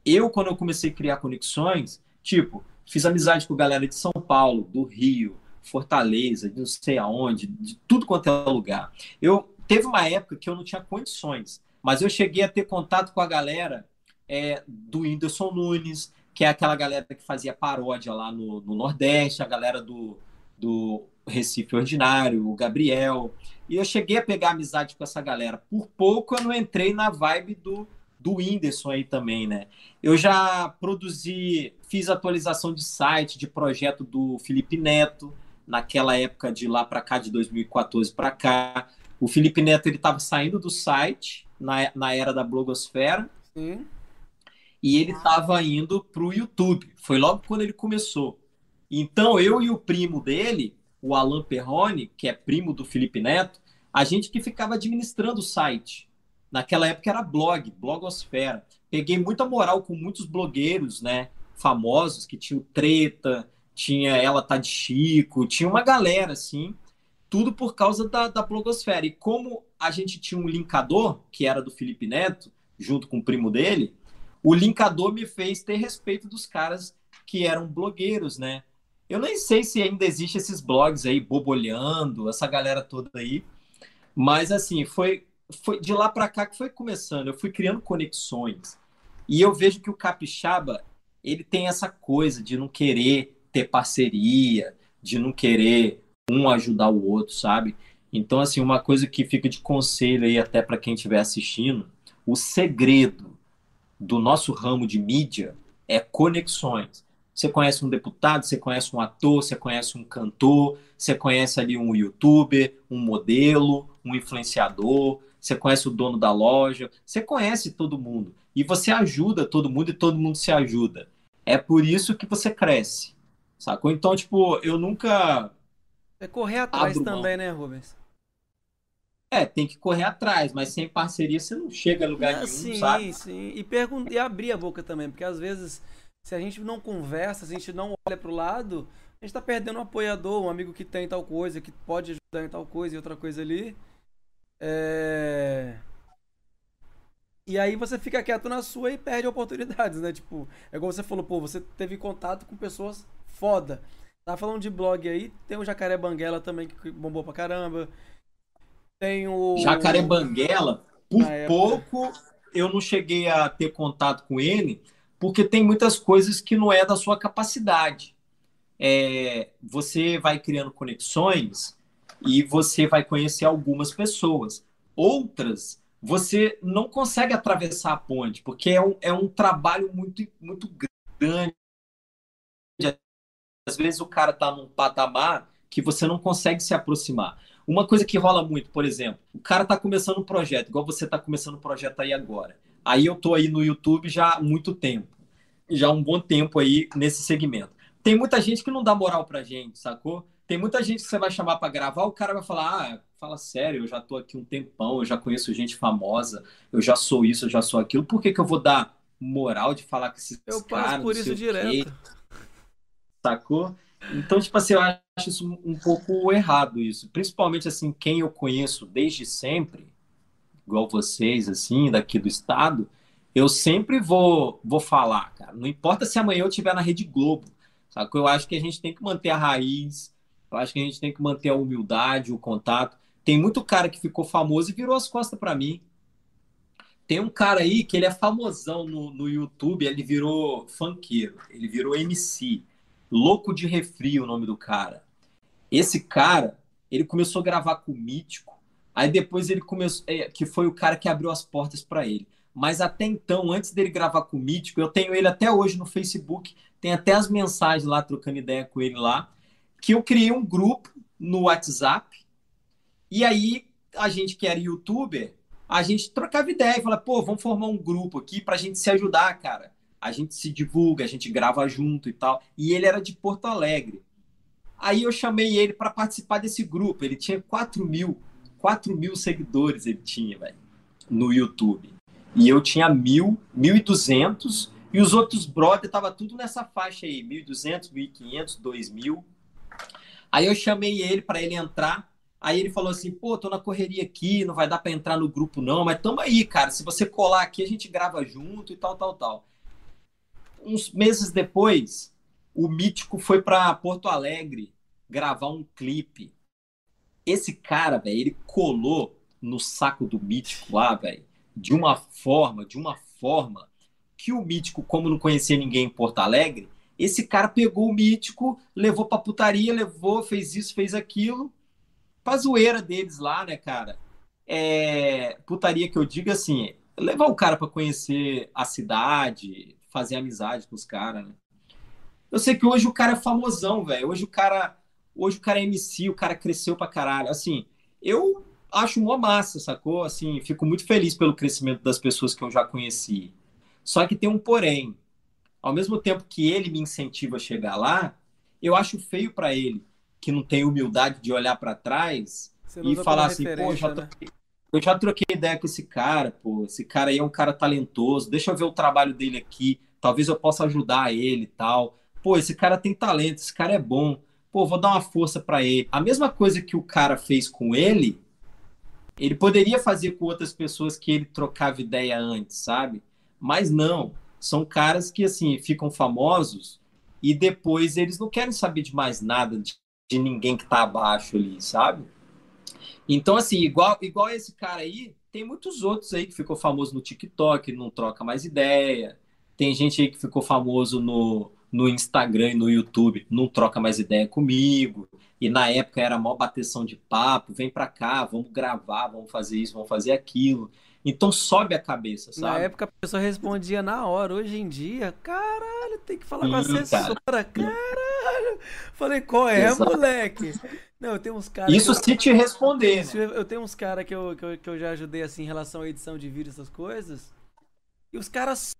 eu, quando eu comecei a criar conexões, tipo, fiz amizade com galera de São Paulo, do Rio, Fortaleza, de não sei aonde, de tudo quanto é lugar. Eu teve uma época que eu não tinha condições, mas eu cheguei a ter contato com a galera é, do Whindersson Nunes, que é aquela galera que fazia paródia lá no, no Nordeste, a galera do, do Recife Ordinário, o Gabriel. E eu cheguei a pegar amizade com essa galera. Por pouco eu não entrei na vibe do do Whindersson aí também, né? Eu já produzi, fiz atualização de site, de projeto do Felipe Neto, naquela época de lá para cá, de 2014 para cá. O Felipe Neto ele estava saindo do site na, na era da blogosfera. Sim. E ele estava indo para o YouTube. Foi logo quando ele começou. Então eu e o primo dele, o Alan Perrone, que é primo do Felipe Neto, a gente que ficava administrando o site. Naquela época era blog, blogosfera. Peguei muita moral com muitos blogueiros, né? Famosos, que tinham treta, tinha Ela Tá de Chico, tinha uma galera, assim. Tudo por causa da, da blogosfera. E como a gente tinha um linkador, que era do Felipe Neto, junto com o primo dele, o linkador me fez ter respeito dos caras que eram blogueiros, né? Eu nem sei se ainda existe esses blogs aí, bobolhando, essa galera toda aí. Mas, assim, foi foi de lá para cá que foi começando. Eu fui criando conexões. E eu vejo que o capixaba, ele tem essa coisa de não querer ter parceria, de não querer um ajudar o outro, sabe? Então, assim, uma coisa que fica de conselho aí até para quem estiver assistindo, o segredo do nosso ramo de mídia é conexões. Você conhece um deputado, você conhece um ator, você conhece um cantor, você conhece ali um youtuber, um modelo, um influenciador, você conhece o dono da loja, você conhece todo mundo. E você ajuda todo mundo e todo mundo se ajuda. É por isso que você cresce. Sacou? Então, tipo, eu nunca. É correr atrás também, né, Rubens? É, tem que correr atrás, mas sem parceria você não chega a lugar Ah, nenhum, sim, sabe? sim. E, pergun e abrir a boca também, porque às vezes, se a gente não conversa, se a gente não olha pro lado, a gente tá perdendo um apoiador, um amigo que tem tal coisa, que pode ajudar em tal coisa e outra coisa ali. É... E aí você fica quieto na sua e perde oportunidades, né? Tipo, é igual você falou, pô, você teve contato com pessoas foda. Tá falando de blog aí, tem o Jacaré Banguela também, que bombou pra caramba. Tem o. Jacaré Banguela, por Na época. pouco eu não cheguei a ter contato com ele, porque tem muitas coisas que não é da sua capacidade. É, você vai criando conexões e você vai conhecer algumas pessoas. Outras, você não consegue atravessar a ponte, porque é um, é um trabalho muito, muito grande. Às vezes o cara está num patamar que você não consegue se aproximar. Uma coisa que rola muito, por exemplo, o cara está começando um projeto, igual você está começando um projeto aí agora. Aí eu tô aí no YouTube já há muito tempo, já há um bom tempo aí nesse segmento. Tem muita gente que não dá moral pra gente, sacou? Tem muita gente que você vai chamar para gravar, o cara vai falar: "Ah, fala sério, eu já tô aqui um tempão, eu já conheço gente famosa, eu já sou isso, eu já sou aquilo. Por que que eu vou dar moral de falar com esses Eu caras, passo não por isso o quê?" direto. sacou? Então, tipo assim, eu acho isso um pouco errado isso. Principalmente assim, quem eu conheço desde sempre, igual vocês, assim, daqui do estado, eu sempre vou, vou falar, cara. Não importa se amanhã eu estiver na Rede Globo, sacou? Eu acho que a gente tem que manter a raiz, eu acho que a gente tem que manter a humildade, o contato. Tem muito cara que ficou famoso e virou as costas pra mim. Tem um cara aí que ele é famosão no, no YouTube, ele virou funkeiro, ele virou MC. Louco de Refri, o nome do cara. Esse cara, ele começou a gravar com o Mítico, aí depois ele começou, é, que foi o cara que abriu as portas para ele. Mas até então, antes dele gravar com o Mítico, eu tenho ele até hoje no Facebook, tem até as mensagens lá, trocando ideia com ele lá, que eu criei um grupo no WhatsApp, e aí a gente que era youtuber, a gente trocava ideia e falava, pô, vamos formar um grupo aqui pra gente se ajudar, cara. A gente se divulga, a gente grava junto e tal. E ele era de Porto Alegre. Aí eu chamei ele para participar desse grupo. Ele tinha 4 mil, 4 mil seguidores ele tinha, velho, no YouTube. E eu tinha mil, 1.200, e os outros brother tava tudo nessa faixa aí, 1.200, 1.500, 2.000. Aí eu chamei ele para ele entrar. Aí ele falou assim: pô, tô na correria aqui, não vai dar para entrar no grupo não, mas tamo aí, cara. Se você colar aqui, a gente grava junto e tal, tal, tal. Uns meses depois, o Mítico foi para Porto Alegre gravar um clipe. Esse cara, velho, ele colou no saco do Mítico lá, velho, de uma forma, de uma forma que o Mítico, como não conhecia ninguém em Porto Alegre, esse cara pegou o Mítico, levou pra putaria, levou, fez isso, fez aquilo, pra zoeira deles lá, né, cara? É, putaria que eu digo assim, levar o cara pra conhecer a cidade, fazer amizade com os caras, né? Eu sei que hoje o cara é famosão, velho. Hoje o cara, hoje o cara é MC, o cara cresceu pra caralho. Assim, eu acho mó massa, sacou? Assim, fico muito feliz pelo crescimento das pessoas que eu já conheci. Só que tem um porém. Ao mesmo tempo que ele me incentiva a chegar lá, eu acho feio pra ele que não tem humildade de olhar pra trás e falar assim, pô, já né? Eu já troquei ideia com esse cara, pô, esse cara aí é um cara talentoso, deixa eu ver o trabalho dele aqui, talvez eu possa ajudar ele e tal. Pô, esse cara tem talento, esse cara é bom. Pô, vou dar uma força pra ele. A mesma coisa que o cara fez com ele, ele poderia fazer com outras pessoas que ele trocava ideia antes, sabe? Mas não, são caras que assim ficam famosos e depois eles não querem saber de mais nada de, de ninguém que tá abaixo ali, sabe? Então, assim, igual, igual esse cara aí, tem muitos outros aí que ficou famoso no TikTok, não troca mais ideia. Tem gente aí que ficou famoso no, no Instagram e no YouTube, não troca mais ideia comigo. E na época era mó bateção de papo, vem pra cá, vamos gravar, vamos fazer isso, vamos fazer aquilo. Então sobe a cabeça, Na sabe? época a pessoa respondia na hora, hoje em dia, caralho, tem que falar com a Sim, cara. assessora, caralho. Falei, qual é, Exato. moleque? Não, eu tenho uns caras. Isso eu- se te responder, Isso, né? eu, tenho uns caras que eu, que, eu, que eu já ajudei assim em relação à edição de vídeo, essas coisas. E os caras,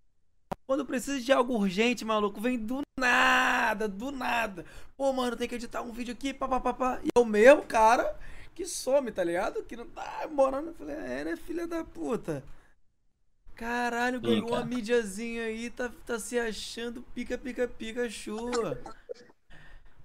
quando precisa de algo urgente, maluco, vem do nada, do nada. Pô, mano, tem que editar um vídeo aqui, papapá. E o mesmo cara que some, tá ligado? Que não tá morando. Eu falei, é, né, filha da puta? Caralho, ganhou uma mídiazinha aí, tá, tá se achando pica, pica, pica, chua.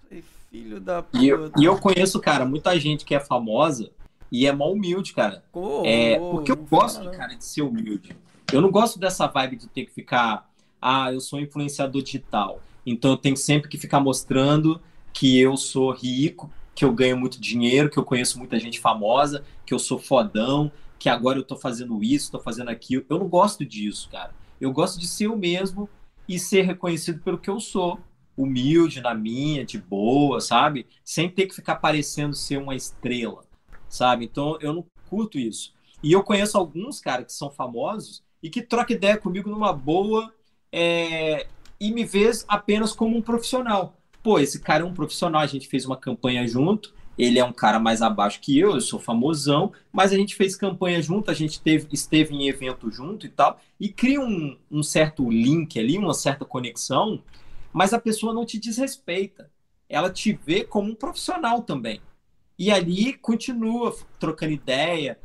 Falei, filho da puta. E eu, e eu conheço, cara, muita gente que é famosa e é mó humilde, cara. Ô, É, porque eu fala gosto, cara, de ser humilde. Eu não gosto dessa vibe de ter que ficar, ah, eu sou influenciador digital, então eu tenho sempre que ficar mostrando que eu sou rico, que eu ganho muito dinheiro, que eu conheço muita gente famosa, que eu sou fodão, que agora eu tô fazendo isso, tô fazendo aquilo. Eu não gosto disso, cara. Eu gosto de ser eu mesmo e ser reconhecido pelo que eu sou. Humilde na minha, de boa, sabe? Sem ter que ficar parecendo ser uma estrela, sabe? Então eu não curto isso. E eu conheço alguns, cara, que são famosos e que trocam ideia comigo numa boa é, e me vê apenas como um profissional. Pô, esse cara é um profissional, a gente fez uma campanha junto, ele é um cara mais abaixo que eu, eu sou famosão, mas a gente fez campanha junto, a gente teve, esteve em evento junto e tal, e cria um, um certo link ali, uma certa conexão, mas a pessoa não te desrespeita. Ela te vê como um profissional também. E ali continua trocando ideia,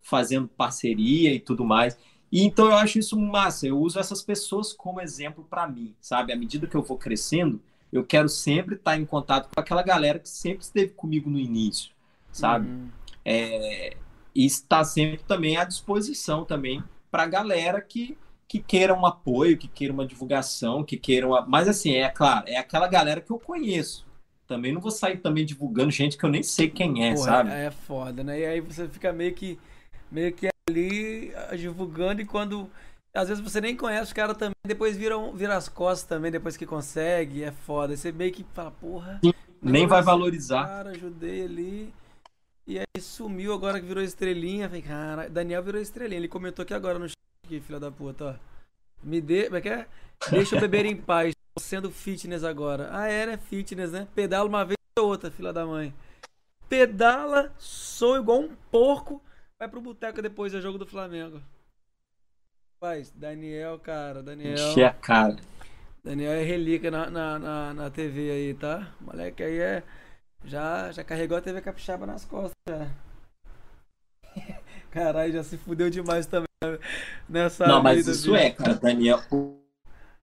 fazendo parceria e tudo mais. E então eu acho isso massa. Eu uso essas pessoas como exemplo para mim, sabe? À medida que eu vou crescendo, eu quero sempre estar em contato com aquela galera que sempre esteve comigo no início, sabe? Uhum. É, e estar sempre também à disposição também para a galera que, que queira um apoio, que queira uma divulgação, que queira uma... Mas assim, é claro, é aquela galera que eu conheço. Também não vou sair também divulgando gente que eu nem sei quem é, Porra, sabe? é foda, né? E aí você fica meio que, meio que ali ah, divulgando e quando. Às vezes você nem conhece os caras também, depois viram, vira as costas também, depois que consegue, é foda. Você meio que fala, porra. Nem vai valorizar. Cara, ajudei ali. E aí sumiu agora que virou estrelinha. Falei, cara, Daniel virou estrelinha. Ele comentou aqui agora no chat, aqui, filha da puta, ó. Me dê. Como é que é? Deixa eu beber em paz. Tô sendo fitness agora. Ah, é, né? Fitness, né? Pedala uma vez ou outra, filha da mãe. Pedala, sou igual um porco. Vai pro boteco depois do jogo do Flamengo. Faz, Daniel, cara, Daniel. Encher a cara. Daniel é relíquia na, na, na, na TV aí, tá? O moleque aí é. Já, já carregou a TV capixaba nas costas, já. Caralho, já se fudeu demais também nessa Não, mas isso é, cara. Daniel.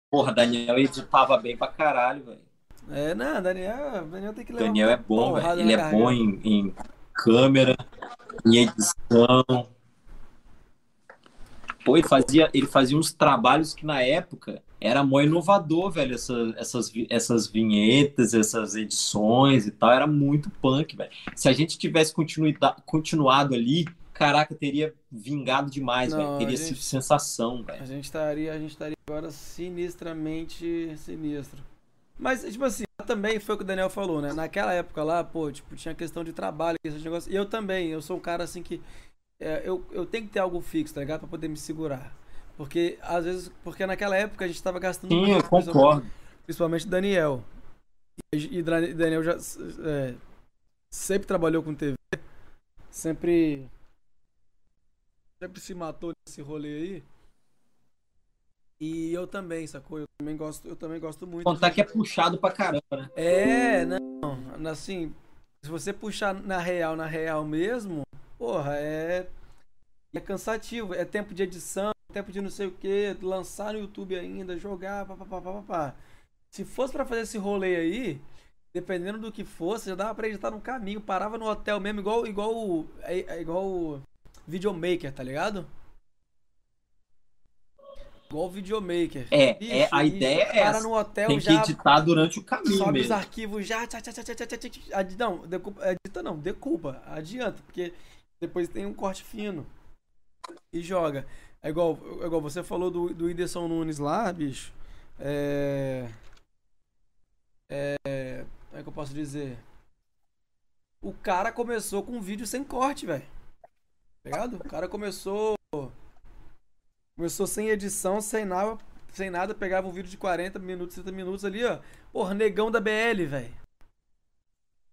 Porra, Daniel editava bem pra caralho, velho. É, não, Daniel, Daniel tem que levar Daniel é bom, velho. Ele é bom em, em câmera, em edição. Pô, ele fazia, ele fazia uns trabalhos que na época era mó inovador, velho. Essa, essas, essas vinhetas, essas edições e tal. Era muito punk, velho. Se a gente tivesse continuado ali, caraca, teria vingado demais, Não, velho. Teria a gente- sido sensação, A velho. gente estaria, a gente estaria agora sinistramente sinistro. Mas, tipo assim, também foi o que o Daniel falou, né? Naquela época lá, pô, tipo, tinha questão de trabalho, esses negócios. E eu também, eu sou um cara assim que. É, eu, eu tenho que ter algo fixo, tá ligado? Pra poder me segurar. Porque, às vezes, porque naquela época a gente tava gastando Sim, eu muito, concordo. Principalmente Daniel. E, e Daniel já é, sempre trabalhou com TV. Sempre. Sempre se matou nesse rolê aí. E eu também, sacou? Eu também gosto, eu também gosto muito. Contar que é puxado pra caramba, né? É, não. Assim, se você puxar na real, na real mesmo, porra, é. É cansativo. É tempo de edição, tempo de não sei o que, lançar no YouTube ainda, jogar, papapá, papapá. Se fosse pra fazer esse rolê aí, dependendo do que fosse, já dava pra editar no caminho, parava no hotel mesmo, igual, igual o. É, é igual o videomaker, tá ligado? Igual o videomaker. É, Bicho, é, a e ideia é para essa. no hotel Tem que já editar durante o caminho sobe os mesmo. arquivos já. Tchá, tchá, tchá, tchá, tchá, tchá, tchá, não, decupa, edita não, decupa. Adianta, porque depois tem um corte fino. E joga. É igual, é igual você falou do, do Whindersson Nunes lá, bicho. É. É. Como é que eu posso dizer? O cara começou com um vídeo sem corte, velho. Tá ligado? O cara começou. Começou sem edição, sem nada, sem nada, pegava um vídeo de 40 minutos, 30 minutos ali, ó. Porra, negão da BL, velho.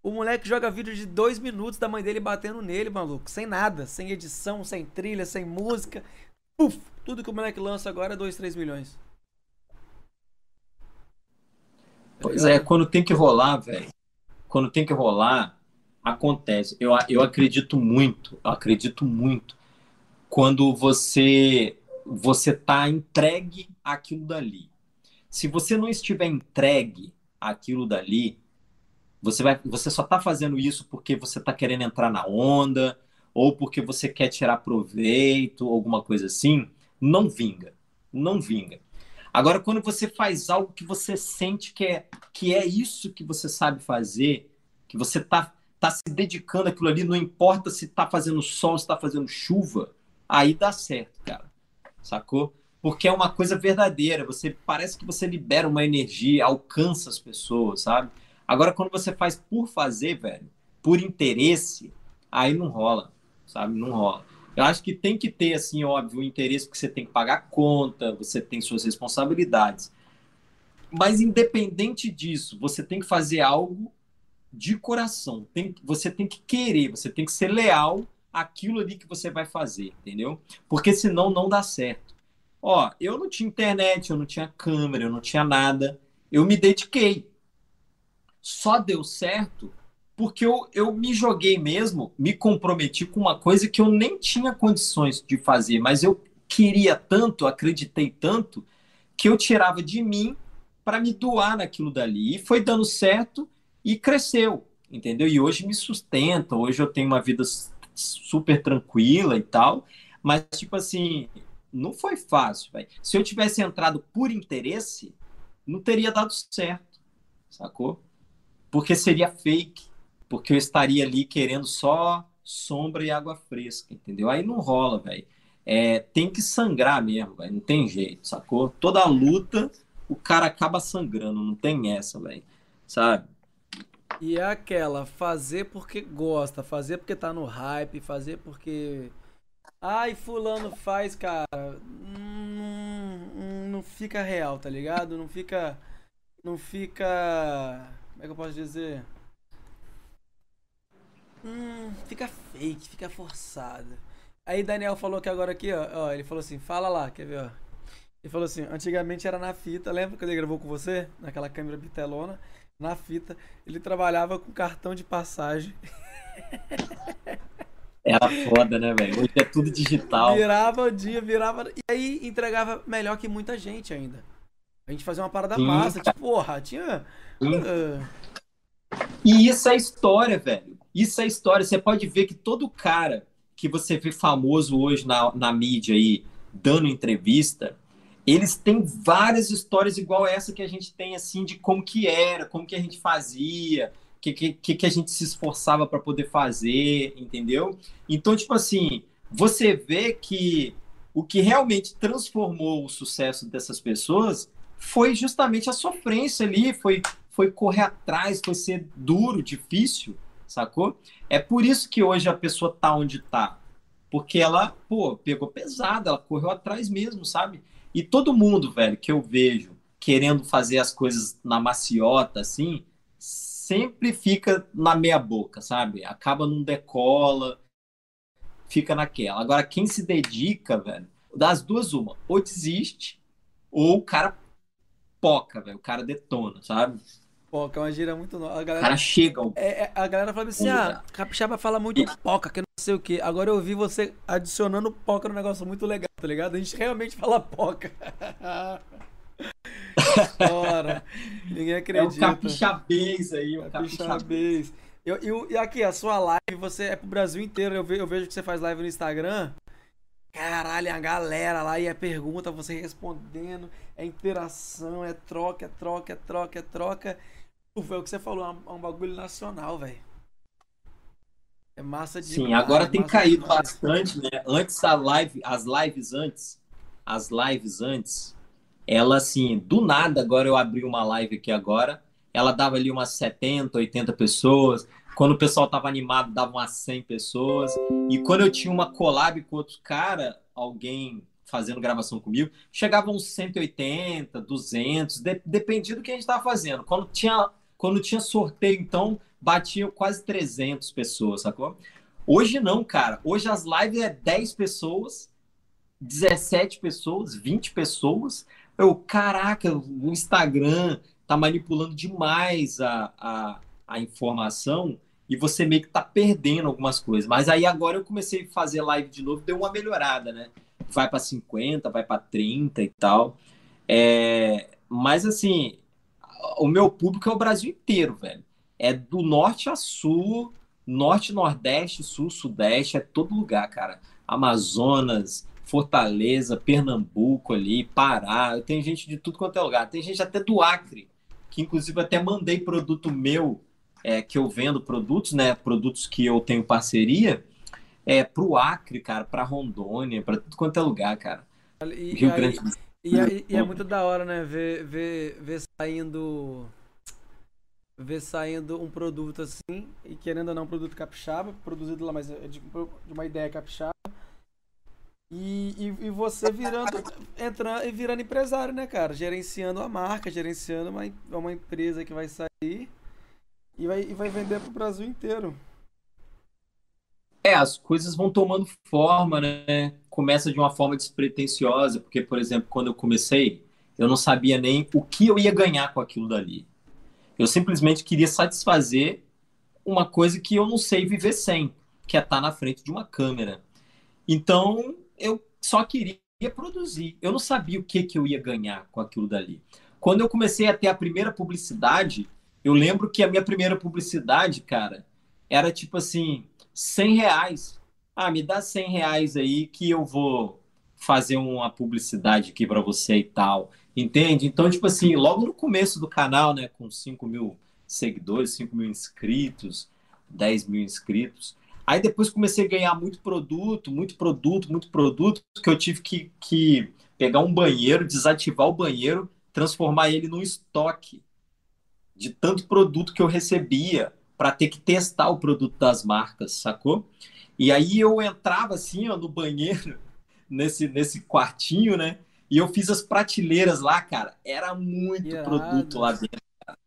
O moleque joga vídeo de 2 minutos da mãe dele batendo nele, maluco. Sem nada, sem edição, sem trilha, sem música. Puf! Tudo que o moleque lança agora é 2, 3 milhões. Tá Pois é, quando tem que rolar, velho. Quando tem que rolar, acontece. Eu, eu acredito muito, eu acredito muito quando você você está entregue àquilo dali. Se você não estiver entregue àquilo dali, você vai, você só está fazendo isso porque você está querendo entrar na onda ou porque você quer tirar proveito, alguma coisa assim, não vinga, não vinga. Agora, quando você faz algo que você sente que é, que é isso que você sabe fazer, que você está tá se dedicando àquilo ali, não importa se está fazendo sol, se está fazendo chuva, aí dá certo, cara. Sacou? Porque é uma coisa verdadeira. Você parece que você libera uma energia, alcança as pessoas, sabe? Agora, quando você faz por fazer, velho, por interesse, aí não rola, sabe? Não rola. Eu acho que tem que ter, assim, óbvio, o interesse porque você tem que pagar conta, você tem suas responsabilidades. Mas independente disso, você tem que fazer algo de coração. Tem, você tem que querer, você tem que ser leal àquilo ali que você vai fazer, entendeu? Porque senão não dá certo. Ó, eu não tinha internet, eu não tinha câmera, eu não tinha nada. Eu me dediquei. Só deu certo porque eu, eu me joguei mesmo, me comprometi com uma coisa que eu nem tinha condições de fazer, mas eu queria tanto, acreditei tanto, que eu tirava de mim para me doar naquilo dali. E foi dando certo e cresceu, entendeu? E hoje me sustenta, hoje eu tenho uma vida super tranquila e tal, mas, tipo assim, não foi fácil, velho. Se eu tivesse entrado por interesse, não teria dado certo, sacou? Porque seria fake porque eu estaria ali querendo só sombra e água fresca, entendeu? Aí não rola, velho. É, tem que sangrar mesmo, velho. Não tem jeito, sacou? Toda luta, o cara acaba sangrando, não tem essa, velho. Sabe? E é aquela, fazer porque gosta, fazer porque tá no hype, fazer porque. Ai, fulano faz, cara. Não, não fica real, tá ligado? Não fica. Não fica. Como é que eu posso dizer? Hum, fica fake, fica forçado. Aí Daniel falou que agora aqui, ó, ó, ele falou assim, fala lá, quer ver, ó. Ele falou assim, antigamente era na fita, lembra quando ele gravou com você? Naquela câmera bitelona, na fita, ele trabalhava com cartão de passagem. Era foda, né, velho? Hoje é tudo digital. Virava o dia, virava. E aí entregava melhor que muita gente ainda. A gente fazia uma parada Sim, massa, cara. tipo, porra, tinha. Uh... E isso é história, velho. Isso é história. Você pode ver que todo cara que você vê famoso hoje na, na mídia aí, dando entrevista, eles têm várias histórias igual essa que a gente tem, assim, de como que era, como que a gente fazia, o que, que, que a gente se esforçava para poder fazer, entendeu? Então, tipo assim, você vê que o que realmente transformou o sucesso dessas pessoas foi justamente a sofrência ali, foi, foi correr atrás, foi ser duro, difícil, sacou? É por isso que hoje a pessoa tá onde tá. Porque ela, pô, pegou pesada, ela correu atrás mesmo, sabe? E todo mundo, velho, que eu vejo querendo fazer as coisas na maciota, assim, sempre fica na meia boca, sabe? Acaba num decola, fica naquela. Agora, quem se dedica, velho, das duas, uma, ou desiste, ou o cara poca, velho, o cara detona, sabe? Poca, é uma gíria muito nova. A galera, cara chega. É, é, a galera fala assim: ah, capixaba fala muito poca, que não sei o que. Agora eu vi você adicionando poca no negócio muito legal, tá ligado? A gente realmente fala poca. Ora, ninguém acredita. É o capixabês aí, o capixabês. Eu, eu, e aqui, a sua live, você é pro Brasil inteiro. Eu, ve, eu vejo que você faz live no Instagram. Caralho, a galera lá e é pergunta, você respondendo, é interação, é troca, é troca, é troca, é troca. Foi o que você falou, é um, bagulho nacional, velho. É massa de. Sim, agora tem caído bastante, né? Antes a live, as lives antes, as lives antes, ela assim, do nada, agora eu abri uma live aqui agora, ela dava ali umas 70, 80 pessoas. Quando o pessoal tava animado, dava umas 100 pessoas. E quando eu tinha uma collab com outro cara, alguém fazendo gravação comigo, chegava uns 180, 200, de, dependia do que a gente tava fazendo. Quando tinha quando tinha sorteio, então, batiam quase 300 pessoas, sacou? Hoje não, cara. Hoje as lives é 10 pessoas, 17 pessoas, 20 pessoas. Eu, caraca, o Instagram tá manipulando demais a, a, a informação e você meio que tá perdendo algumas coisas. Mas aí agora eu comecei a fazer live de novo, deu uma melhorada, né? Vai para 50, vai para 30 e tal. É, mas assim, o meu público é o Brasil inteiro, velho. É do norte a sul, norte, nordeste, sul, sudeste, é todo lugar, cara. Amazonas, Fortaleza, Pernambuco ali, Pará. Tem gente de tudo quanto é lugar. Tem gente até do Acre, que inclusive até mandei produto meu, é, que eu vendo produtos, né? Produtos que eu tenho parceria, é pro Acre, cara, para Rondônia, para tudo quanto é lugar, cara. E, Rio aí, Grande do Sul. E, e, e, é muito da hora, né? Ver, ver, ver saindo. Ver saindo um produto assim, e querendo ou não, um produto capixaba, produzido lá, mas é de, de uma ideia capixaba. E, e, e, você virando, entrando e virando empresário, né, cara? Gerenciando a marca, gerenciando uma, uma empresa que vai sair e vai, e vai vender pro Brasil inteiro. É, as coisas vão tomando forma, né? Começa de uma forma despretensiosa, porque, por exemplo, quando eu comecei, eu não sabia nem o que eu ia ganhar com aquilo dali. Eu simplesmente queria satisfazer uma coisa que eu não sei viver sem, que é estar na frente de uma câmera. Então, eu só queria produzir. Eu não sabia o que, que eu ia ganhar com aquilo dali. Quando eu comecei a ter a primeira publicidade, eu lembro que a minha primeira publicidade, cara, era tipo assim, 100 reais. Ah, me dá 100 reais aí que eu vou fazer uma publicidade aqui para você e tal. Entende? Então, tipo assim, logo no começo do canal, né, com 5 mil seguidores, 5 mil inscritos, 10 mil inscritos. Aí depois comecei a ganhar muito produto, muito produto, muito produto, que eu tive que, que pegar um banheiro, desativar o banheiro, transformar ele num estoque de tanto produto que eu recebia para ter que testar o produto das marcas, sacou? E aí eu entrava assim, ó, no banheiro, nesse, nesse quartinho, né? E eu fiz as prateleiras lá, cara. Era muito Irado. produto lá dentro. Cara.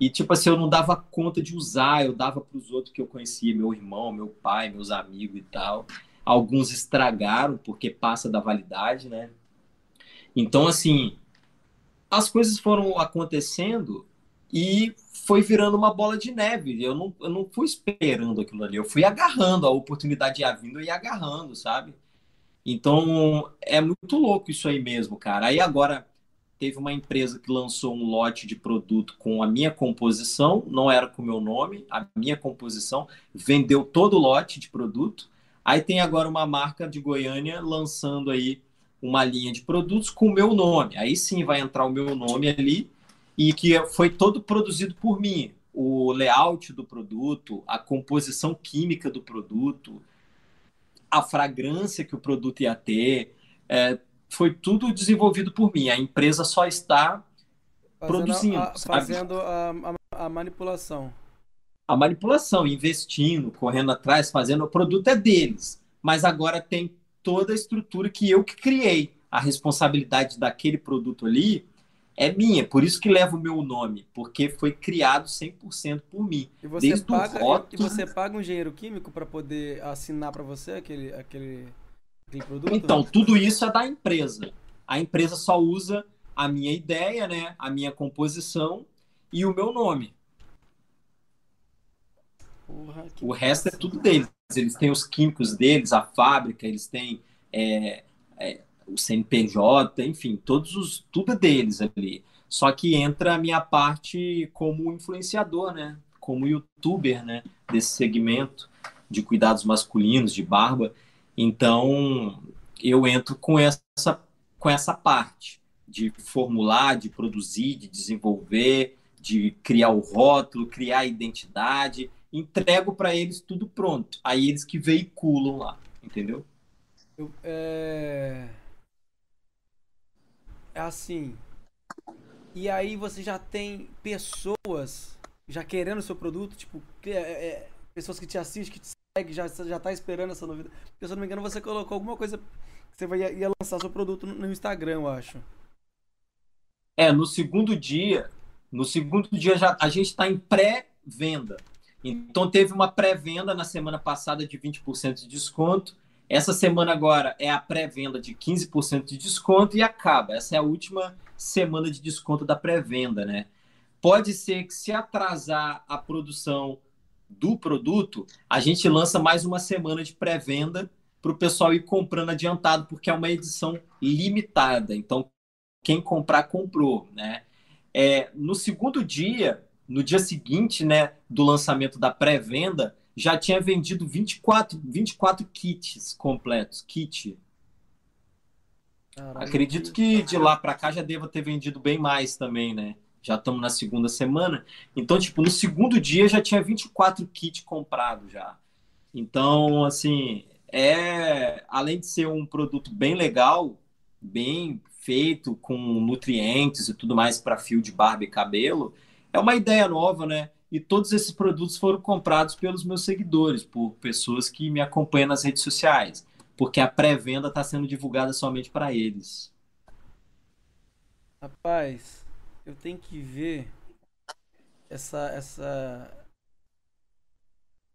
E tipo assim, eu não dava conta de usar, eu dava para os outros que eu conhecia, meu irmão, meu pai, meus amigos e tal. Alguns estragaram porque passa da validade, né? Então assim, as coisas foram acontecendo e foi virando uma bola de neve. Eu não, eu não fui esperando aquilo ali, eu fui agarrando, a oportunidade ia vindo e agarrando, sabe? Então é muito louco isso aí mesmo, cara. Aí agora teve uma empresa que lançou um lote de produto com a minha composição, não era com o meu nome, a minha composição, vendeu todo o lote de produto. Aí tem agora uma marca de Goiânia lançando aí uma linha de produtos com o meu nome. Aí sim vai entrar o meu nome ali e que foi todo produzido por mim. O layout do produto, a composição química do produto, a fragrância que o produto ia ter, é, foi tudo desenvolvido por mim. A empresa só está fazendo produzindo. A, fazendo a, a, a, manipulação. A manipulação, investindo, correndo atrás, fazendo. O produto é deles. Mas agora tem toda a estrutura que eu que criei. A responsabilidade daquele produto ali é minha, por isso que leva o meu nome, porque foi criado 100% por mim. E você, Desde paga, rótulo... e você paga um engenheiro químico para poder assinar para você aquele, aquele, aquele produto? Então, tudo isso é da empresa. A empresa só usa a minha ideia, né, a minha composição e o meu nome. Porra, o resto é tudo deles. Eles têm os químicos deles, a fábrica, eles têm é, é, o CNPJ, enfim, todos os tudo é deles ali. Só que entra a minha parte como influenciador, né? Como youtuber, né? Desse segmento de cuidados masculinos, de barba. Então, eu entro com essa, com essa parte de formular, de produzir, de desenvolver, de criar o rótulo, criar a identidade, entrego para eles tudo pronto. Aí eles que veiculam lá, entendeu? Eu, é assim. E aí você já tem pessoas já querendo o seu produto, tipo, é, é, pessoas que te assistem, que te seguem, já, já tá esperando essa novidade. Porque, se eu não me engano, você colocou alguma coisa que você vai, ia lançar seu produto no Instagram, eu acho. É, no segundo dia, no segundo dia já, a gente está em pré-venda. Então teve uma pré-venda na semana passada de 20% de desconto essa semana agora é a pré-venda de 15% de desconto e acaba. Essa é a última semana de desconto da pré-venda, né? Pode ser que se atrasar a produção do produto, a gente lança mais uma semana de pré-venda para o pessoal ir comprando adiantado, porque é uma edição limitada. Então, quem comprar, comprou, né? É, no segundo dia, no dia seguinte, né, do lançamento da pré-venda, já tinha vendido 24, 24 kits completos, kit. Caralho, Acredito que de lá para cá já deva ter vendido bem mais também, né? Já estamos na segunda semana. Então, tipo, no segundo dia já tinha 24 kits comprados já. Então, assim, é além de ser um produto bem legal, bem feito com nutrientes e tudo mais para fio de barba e cabelo, é uma ideia nova, né? E todos esses produtos foram comprados pelos meus seguidores, por pessoas que me acompanham nas redes sociais, porque a pré-venda está sendo divulgada somente para eles. Rapaz, eu tenho que ver essa essa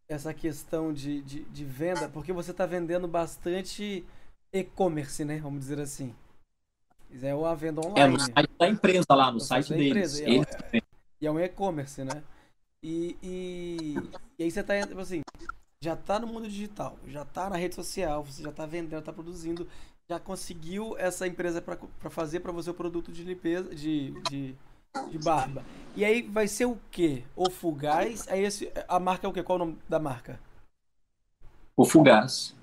essa questão de, de, de venda, porque você está vendendo bastante e-commerce, né? Vamos dizer assim. É uma venda online. É no site da empresa lá, no, site, site deles. E é, é, e é um e-commerce, né? E, e, e, aí você tá, tipo assim, já tá no mundo digital, já tá na rede social, você já tá vendendo, tá produzindo, já conseguiu essa empresa para fazer para você o produto de limpeza, de, de, de, barba. E aí vai ser o quê? O Fugaz? Aí esse, a marca é o quê? Qual é o nome da marca? O Fugaz.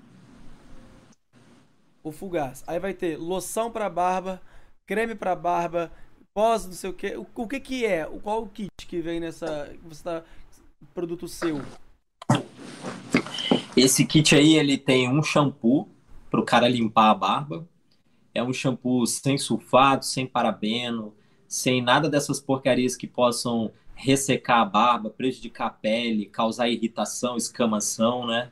O Fugaz. Aí vai ter loção para barba, creme para barba, pós, não sei o que. O, o que que é? Qual o kit que vem nessa. Você tá. Produto seu? Esse kit aí, ele tem um shampoo para o cara limpar a barba. É um shampoo sem sulfato, sem parabeno, sem nada dessas porcarias que possam ressecar a barba, prejudicar a pele, causar irritação, escamação, né?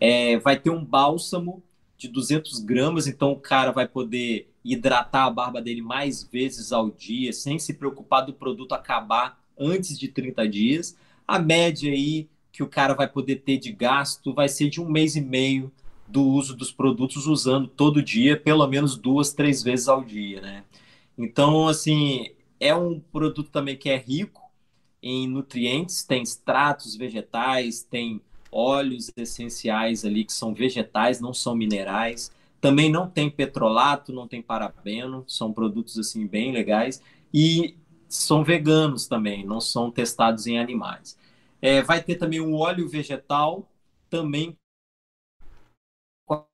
É, vai ter um bálsamo de 200 gramas, então o cara vai poder hidratar a barba dele mais vezes ao dia, sem se preocupar do produto acabar antes de 30 dias. A média aí que o cara vai poder ter de gasto vai ser de um mês e meio do uso dos produtos, usando todo dia, pelo menos duas, três vezes ao dia, né? Então, assim, é um produto também que é rico em nutrientes, tem extratos vegetais, tem óleos essenciais ali que são vegetais, não são minerais. Também não tem petrolato, não tem parabeno, são produtos assim bem legais e são veganos também, não são testados em animais. É, vai ter também um óleo vegetal, também com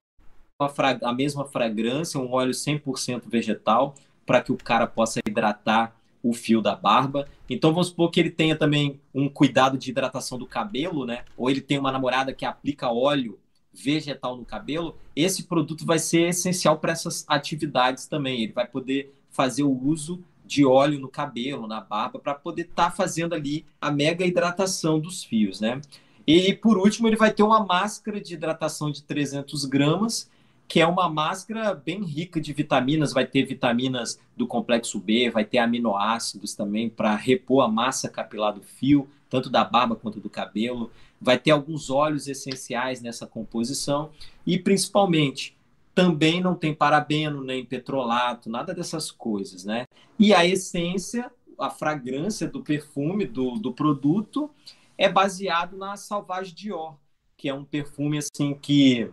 a, a mesma fragrância, um óleo 100% vegetal, para que o cara possa hidratar o fio da barba. Então vamos supor que ele tenha também um cuidado de hidratação do cabelo, né? Ou ele tem uma namorada que aplica óleo vegetal no cabelo, esse produto vai ser essencial para essas atividades também. Ele vai poder fazer o uso de óleo no cabelo, na barba, para poder estar tá fazendo ali a mega hidratação dos fios, né? E por último, ele vai ter uma máscara de hidratação de 300 gramas, que é uma máscara bem rica de vitaminas. Vai ter vitaminas do complexo B, vai ter aminoácidos também para repor a massa capilar do fio, tanto da barba quanto do cabelo vai ter alguns óleos essenciais nessa composição e principalmente também não tem parabeno, nem petrolato, nada dessas coisas, né? E a essência, a fragrância do perfume do, do produto é baseado na Sauvage Dior, que é um perfume assim que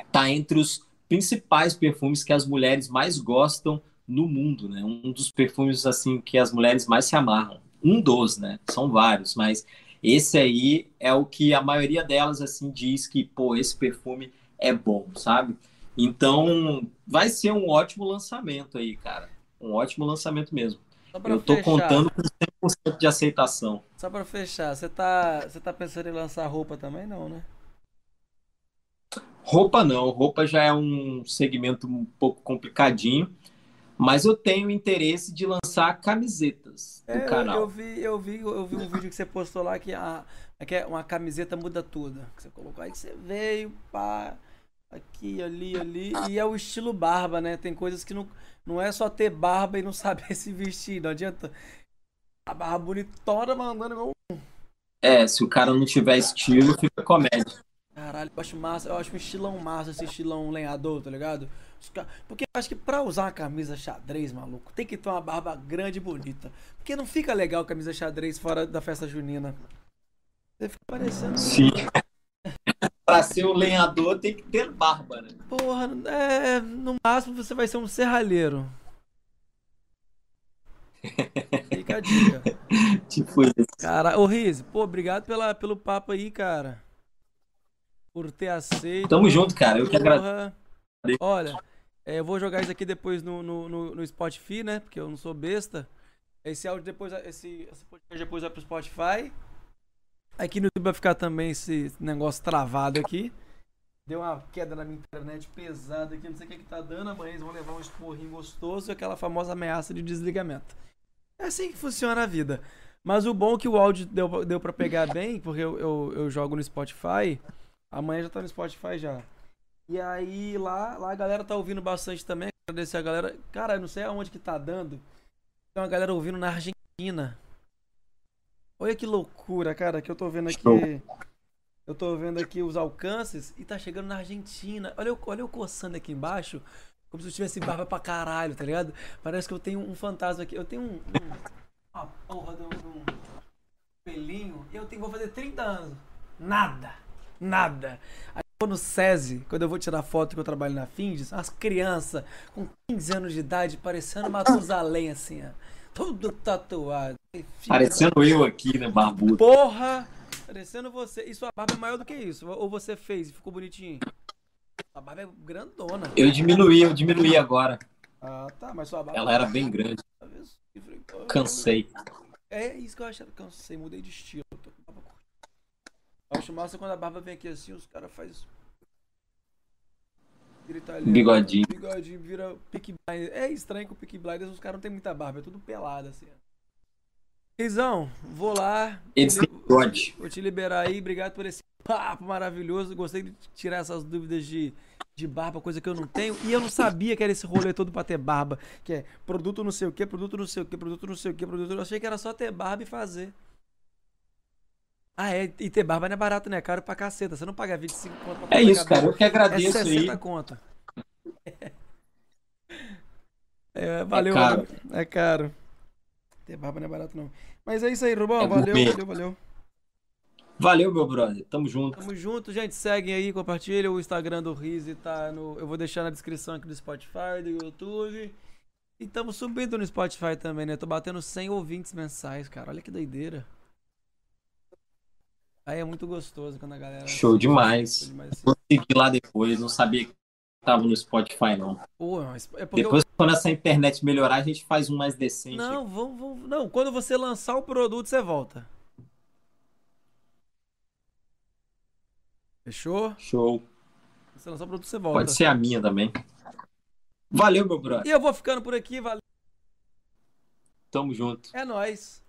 está entre os principais perfumes que as mulheres mais gostam no mundo, né? Um dos perfumes assim que as mulheres mais se amarram. Um dos, né? São vários, mas esse aí é o que a maioria delas assim diz que, pô, esse perfume é bom, sabe? Então, vai ser um ótimo lançamento aí, cara. Um ótimo lançamento mesmo. Eu tô fechar, contando com 100% de aceitação. Só para fechar, você tá, você tá pensando em lançar roupa também não, né? Roupa não, roupa já é um segmento um pouco complicadinho. Mas eu tenho interesse de lançar camisetas é, do canal. Eu vi, eu vi, eu vi um vídeo que você postou lá que a que é uma camiseta muda tudo. Que você colocou aí que você veio, pá, aqui, ali, ali. E é o estilo barba, né? Tem coisas que não, não é só ter barba e não saber se vestir. Não adianta. A barba bonitona mandando igual É, se o cara não tiver estilo, fica comédia. Caralho, eu acho massa, eu acho um estilão massa esse estilão lenhador, tá ligado? Porque eu acho que pra usar uma camisa xadrez, maluco, tem que ter uma barba grande e bonita. Porque não fica legal camisa xadrez fora da festa junina. Você fica parecendo. Sim. pra ser um lenhador tem que ter barba, né? Porra, é, no máximo você vai ser um serralheiro. Fica a dica. Tipo isso. Cara, ô Riz, pô, obrigado pela, pelo papo aí, cara. Por ter aceito. Tamo junto, cara. Eu que agradeço. Olha, é, eu vou jogar isso aqui depois no, no, no, no Spotify, né? Porque eu não sou besta. Esse áudio depois, esse, esse podcast depois vai pro Spotify. Aqui no YouTube vai ficar também esse negócio travado aqui. Deu uma queda na minha internet pesada aqui, não sei o que, que tá dando. Amanhã eles vão levar um esporrinho gostoso e aquela famosa ameaça de desligamento. É assim que funciona a vida. Mas o bom é que o áudio deu, deu pra pegar bem, porque eu, eu, eu jogo no Spotify. Amanhã já tá no Spotify já. E aí lá, lá a galera tá ouvindo bastante também. Agradecer a galera. Cara, não sei aonde que tá dando. Tem uma galera ouvindo na Argentina. Olha que loucura, cara, que eu tô vendo aqui. Eu tô vendo aqui os alcances e tá chegando na Argentina. Olha eu, olha eu coçando aqui embaixo. Como se eu tivesse barba pra caralho, tá ligado? Parece que eu tenho um fantasma aqui. Eu tenho um. um uma porra de um pelinho. E eu tenho, vou fazer 30 anos. Nada. Nada. Aí eu vou no SESI, quando eu vou tirar foto que eu trabalho na Findes, as crianças com 15 anos de idade parecendo Matusalém, assim, ó. Tudo tatuado. Parecendo eu aqui, né, barbudo. Porra! Parecendo você. E sua barba é maior do que isso? Ou você fez e ficou bonitinho? Sua barba é grandona. Eu diminuí, eu diminuí agora. Ah, tá, mas sua barba. Ela era bem grande. Cansei. É isso que eu achava. Cansei, mudei de estilo. Tô com barba curta. Eu acho massa quando a barba vem aqui assim, os caras fazem. Vira italiano, Bigodinho. Bigodinho, vira Peaky Blinders. É estranho que o Peaky Blinders os caras não tem muita barba, é tudo pelado assim. Rizão, vou lá. Eles têm bigode. Vou te liberar aí. Obrigado por esse papo maravilhoso. Gostei de tirar essas dúvidas de, de barba, coisa que eu não tenho. E eu não sabia que era esse rolê todo pra ter barba. Que é produto não sei o que, produto não sei o que, produto não sei o que, produto. Eu achei que era só ter barba e fazer. Ah, é. E ter barba não é barato, né? É caro pra caceta. Você não paga 25 conto pra É isso, cara. Eu que É agradeço 60 aí. conto. É, valeu, É caro. valeu. É caro. Ter barba não é barato, não. Mas é isso aí, Rubão. É valeu, gourmet. valeu, valeu. Valeu, meu brother. Tamo junto. Tamo junto, gente. Seguem aí, compartilha. O Instagram do Rizzi tá no. Eu vou deixar na descrição aqui do Spotify, do YouTube. E tamo subindo no Spotify também, né? Tô batendo 100 ouvintes mensais, cara. Olha que doideira. Aí é muito gostoso quando a galera. Show demais. Show demais. Vou seguir lá depois. Não sabia que tava no Spotify, não. Pô, é porque eu- Depois, quando essa internet melhorar, a gente faz um mais decente. Não, vamos, vamos. Não, quando você lançar o produto, você volta. Fechou? Show. Quando você lançar o produto, você volta. Pode ser a minha também. Valeu, meu brother. E eu vou ficando por aqui, valeu. Tamo junto. É nóis.